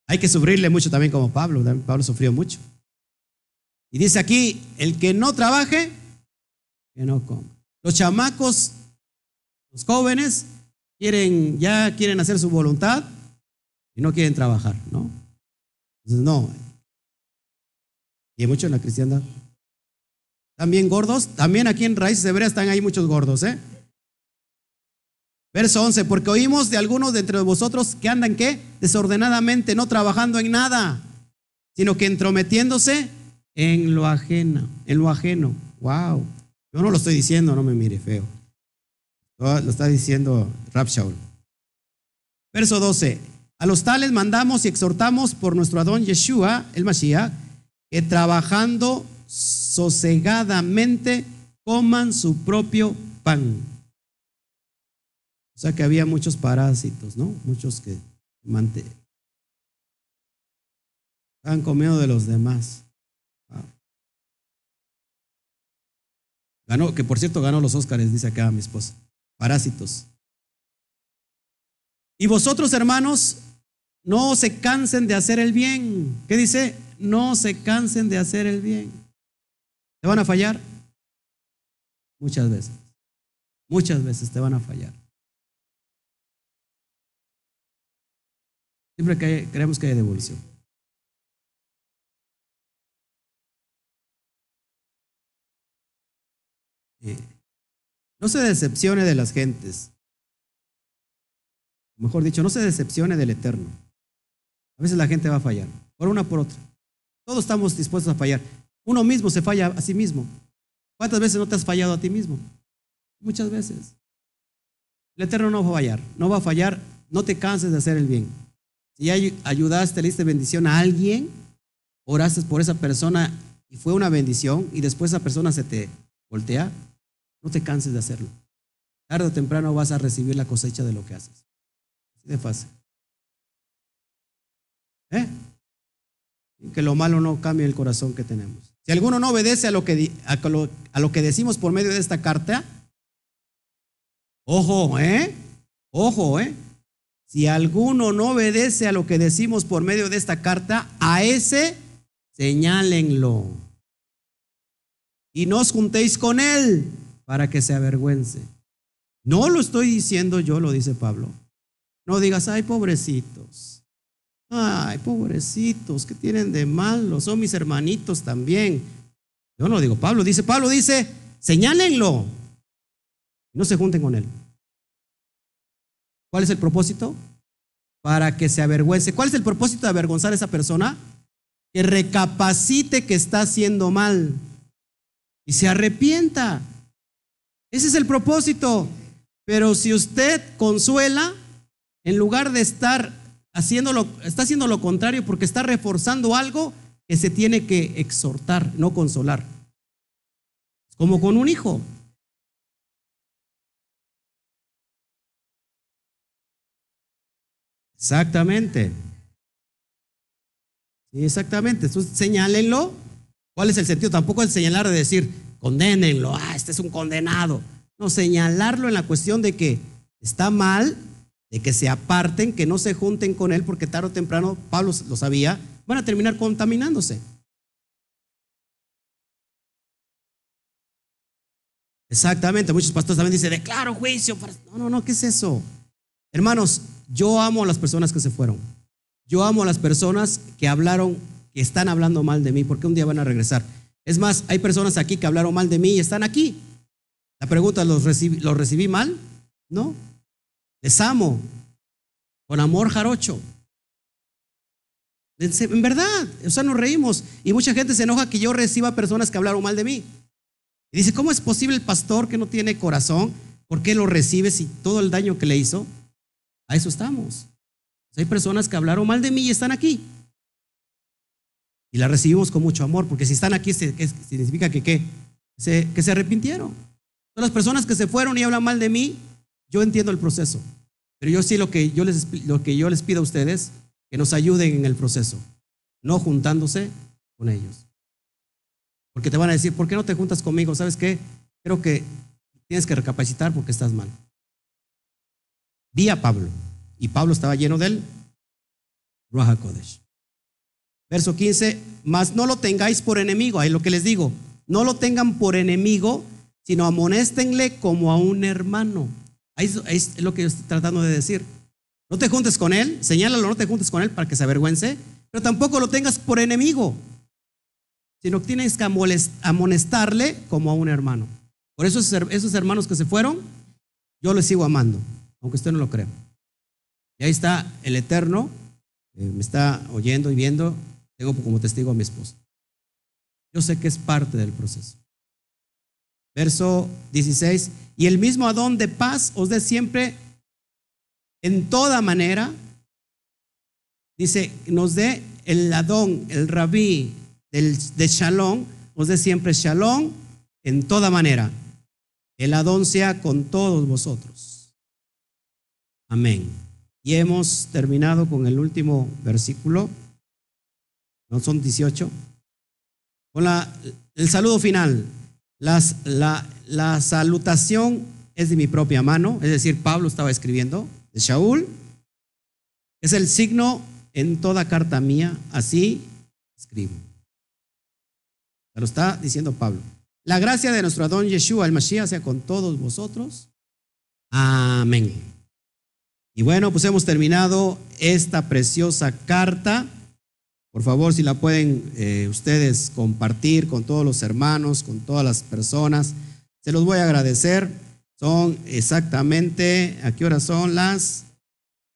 hay que sufrirle mucho también como Pablo. Pablo sufrió mucho. Y dice aquí, el que no trabaje, que no coma. Los chamacos, los jóvenes, quieren, ya quieren hacer su voluntad y no quieren trabajar, ¿no? Entonces, no. Y hay mucho en la cristiandad. También gordos, también aquí en Raíces Hebreas están ahí muchos gordos, ¿eh? Verso 11, porque oímos de algunos de entre vosotros que andan, ¿qué? Desordenadamente, no trabajando en nada, sino que entrometiéndose en lo ajeno, en lo ajeno. Wow. Yo no lo estoy diciendo, no me mire feo. Lo está diciendo Rapshaul. Verso 12. A los tales mandamos y exhortamos por nuestro Adón Yeshua, el Mashiach, que trabajando sosegadamente coman su propio pan. O sea que había muchos parásitos, ¿no? Muchos que estaban comiendo de los demás. Wow. Ganó, que por cierto ganó los Óscares, dice acá mi esposa. Parásitos. Y vosotros, hermanos, no se cansen de hacer el bien. ¿Qué dice? No se cansen de hacer el bien. ¿Te van a fallar? Muchas veces. Muchas veces te van a fallar. Siempre que creemos que hay devolución. Eh, no se decepcione de las gentes. Mejor dicho, no se decepcione del eterno. A veces la gente va a fallar, por una por otra. Todos estamos dispuestos a fallar. Uno mismo se falla a sí mismo. ¿Cuántas veces no te has fallado a ti mismo? Muchas veces. El Eterno no va a fallar, no va a fallar, no te canses de hacer el bien. Si ya ayudaste, le diste bendición a alguien, oraste por esa persona y fue una bendición y después esa persona se te voltea, no te canses de hacerlo. Tarde o temprano vas a recibir la cosecha de lo que haces. Así de fácil. ¿Eh? Que lo malo no cambie el corazón que tenemos. Si alguno no obedece a lo que, a lo, a lo que decimos por medio de esta carta, ojo, ¿eh? Ojo, ¿eh? Si alguno no obedece a lo que decimos por medio de esta carta, a ese señálenlo. Y no os juntéis con él para que se avergüence. No lo estoy diciendo yo, lo dice Pablo. No digas, ay, pobrecitos. Ay, pobrecitos, ¿qué tienen de malo? Son mis hermanitos también. Yo no lo digo, Pablo dice, Pablo dice, señálenlo. No se junten con él. ¿Cuál es el propósito? Para que se avergüence. ¿Cuál es el propósito de avergonzar a esa persona? Que recapacite que está haciendo mal y se arrepienta. Ese es el propósito. Pero si usted consuela, en lugar de estar haciéndolo, está haciendo lo contrario porque está reforzando algo que se tiene que exhortar, no consolar. Como con un hijo. Exactamente. Sí, exactamente. Entonces, señálenlo. ¿Cuál es el sentido? Tampoco es señalar de decir, condénenlo, ah, este es un condenado. No, señalarlo en la cuestión de que está mal, de que se aparten, que no se junten con él, porque tarde o temprano, Pablo lo sabía, van a terminar contaminándose. Exactamente, muchos pastores también dicen, declaro juicio. No, no, no, ¿qué es eso? Hermanos, yo amo a las personas que se fueron. Yo amo a las personas que hablaron, que están hablando mal de mí, porque un día van a regresar. Es más, hay personas aquí que hablaron mal de mí y están aquí. La pregunta, ¿los recibí, ¿los recibí mal? No. Les amo. Con amor jarocho. En verdad, o sea, nos reímos. Y mucha gente se enoja que yo reciba personas que hablaron mal de mí. Y dice, ¿cómo es posible el pastor que no tiene corazón? ¿Por qué lo recibe si todo el daño que le hizo? A eso estamos. Hay personas que hablaron mal de mí y están aquí. Y las recibimos con mucho amor, porque si están aquí significa que, ¿qué? Se, que se arrepintieron. Son las personas que se fueron y hablan mal de mí, yo entiendo el proceso. Pero yo sí lo que yo les, lo que yo les pido a ustedes, que nos ayuden en el proceso, no juntándose con ellos. Porque te van a decir, ¿por qué no te juntas conmigo? ¿Sabes qué? Creo que tienes que recapacitar porque estás mal. Vi a Pablo y Pablo estaba lleno del Ruach Kodesh. Verso 15, mas no lo tengáis por enemigo, ahí lo que les digo, no lo tengan por enemigo, sino amonéstenle como a un hermano. Ahí es, ahí es lo que yo estoy tratando de decir. No te juntes con él, señálalo, no te juntes con él para que se avergüence, pero tampoco lo tengas por enemigo, sino que tienes que amonestarle como a un hermano. Por eso esos hermanos que se fueron, yo les sigo amando, aunque usted no lo crea. Y ahí está el Eterno, eh, me está oyendo y viendo, tengo como testigo a mi esposa. Yo sé que es parte del proceso. Verso 16, y el mismo Adón de paz os dé siempre en toda manera, dice, nos dé el Adón, el rabí del, de Shalom, os dé siempre shalom en toda manera. El Adón sea con todos vosotros. Amén. Y hemos terminado con el último versículo. No son 18. Con la, el saludo final. La, la salutación es de mi propia mano, es decir, Pablo estaba escribiendo de Shaul. Es el signo en toda carta mía, así escribo. Lo está diciendo Pablo. La gracia de nuestro Adón Yeshua, el Mashiach, sea con todos vosotros. Amén. Y bueno, pues hemos terminado esta preciosa carta. Por favor, si la pueden eh, ustedes compartir con todos los hermanos, con todas las personas, se los voy a agradecer. Son exactamente, ¿a qué hora son? Las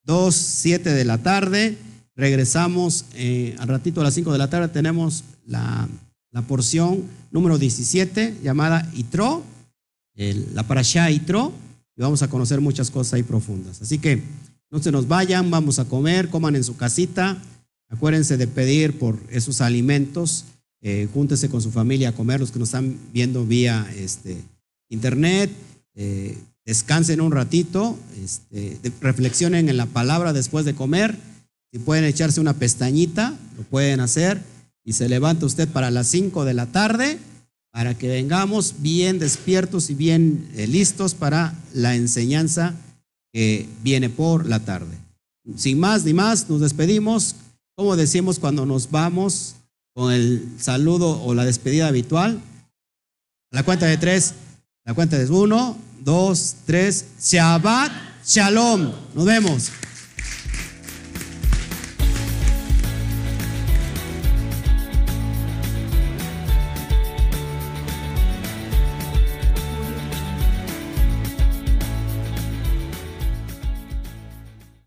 2, 7 de la tarde. Regresamos eh, al ratito a las 5 de la tarde. Tenemos la, la porción número 17 llamada Itro, el, la parashá Itro, y vamos a conocer muchas cosas ahí profundas. Así que no se nos vayan, vamos a comer, coman en su casita. Acuérdense de pedir por esos alimentos. Eh, júntese con su familia a comer, los que nos están viendo vía este, internet. Eh, descansen un ratito, este, reflexionen en la palabra después de comer. Si pueden echarse una pestañita, lo pueden hacer. Y se levanta usted para las 5 de la tarde para que vengamos bien despiertos y bien eh, listos para la enseñanza que viene por la tarde. Sin más ni más, nos despedimos como decimos cuando nos vamos con el saludo o la despedida habitual? la cuenta de tres, la cuenta de uno, dos, tres, Shabbat, Shalom. Nos vemos.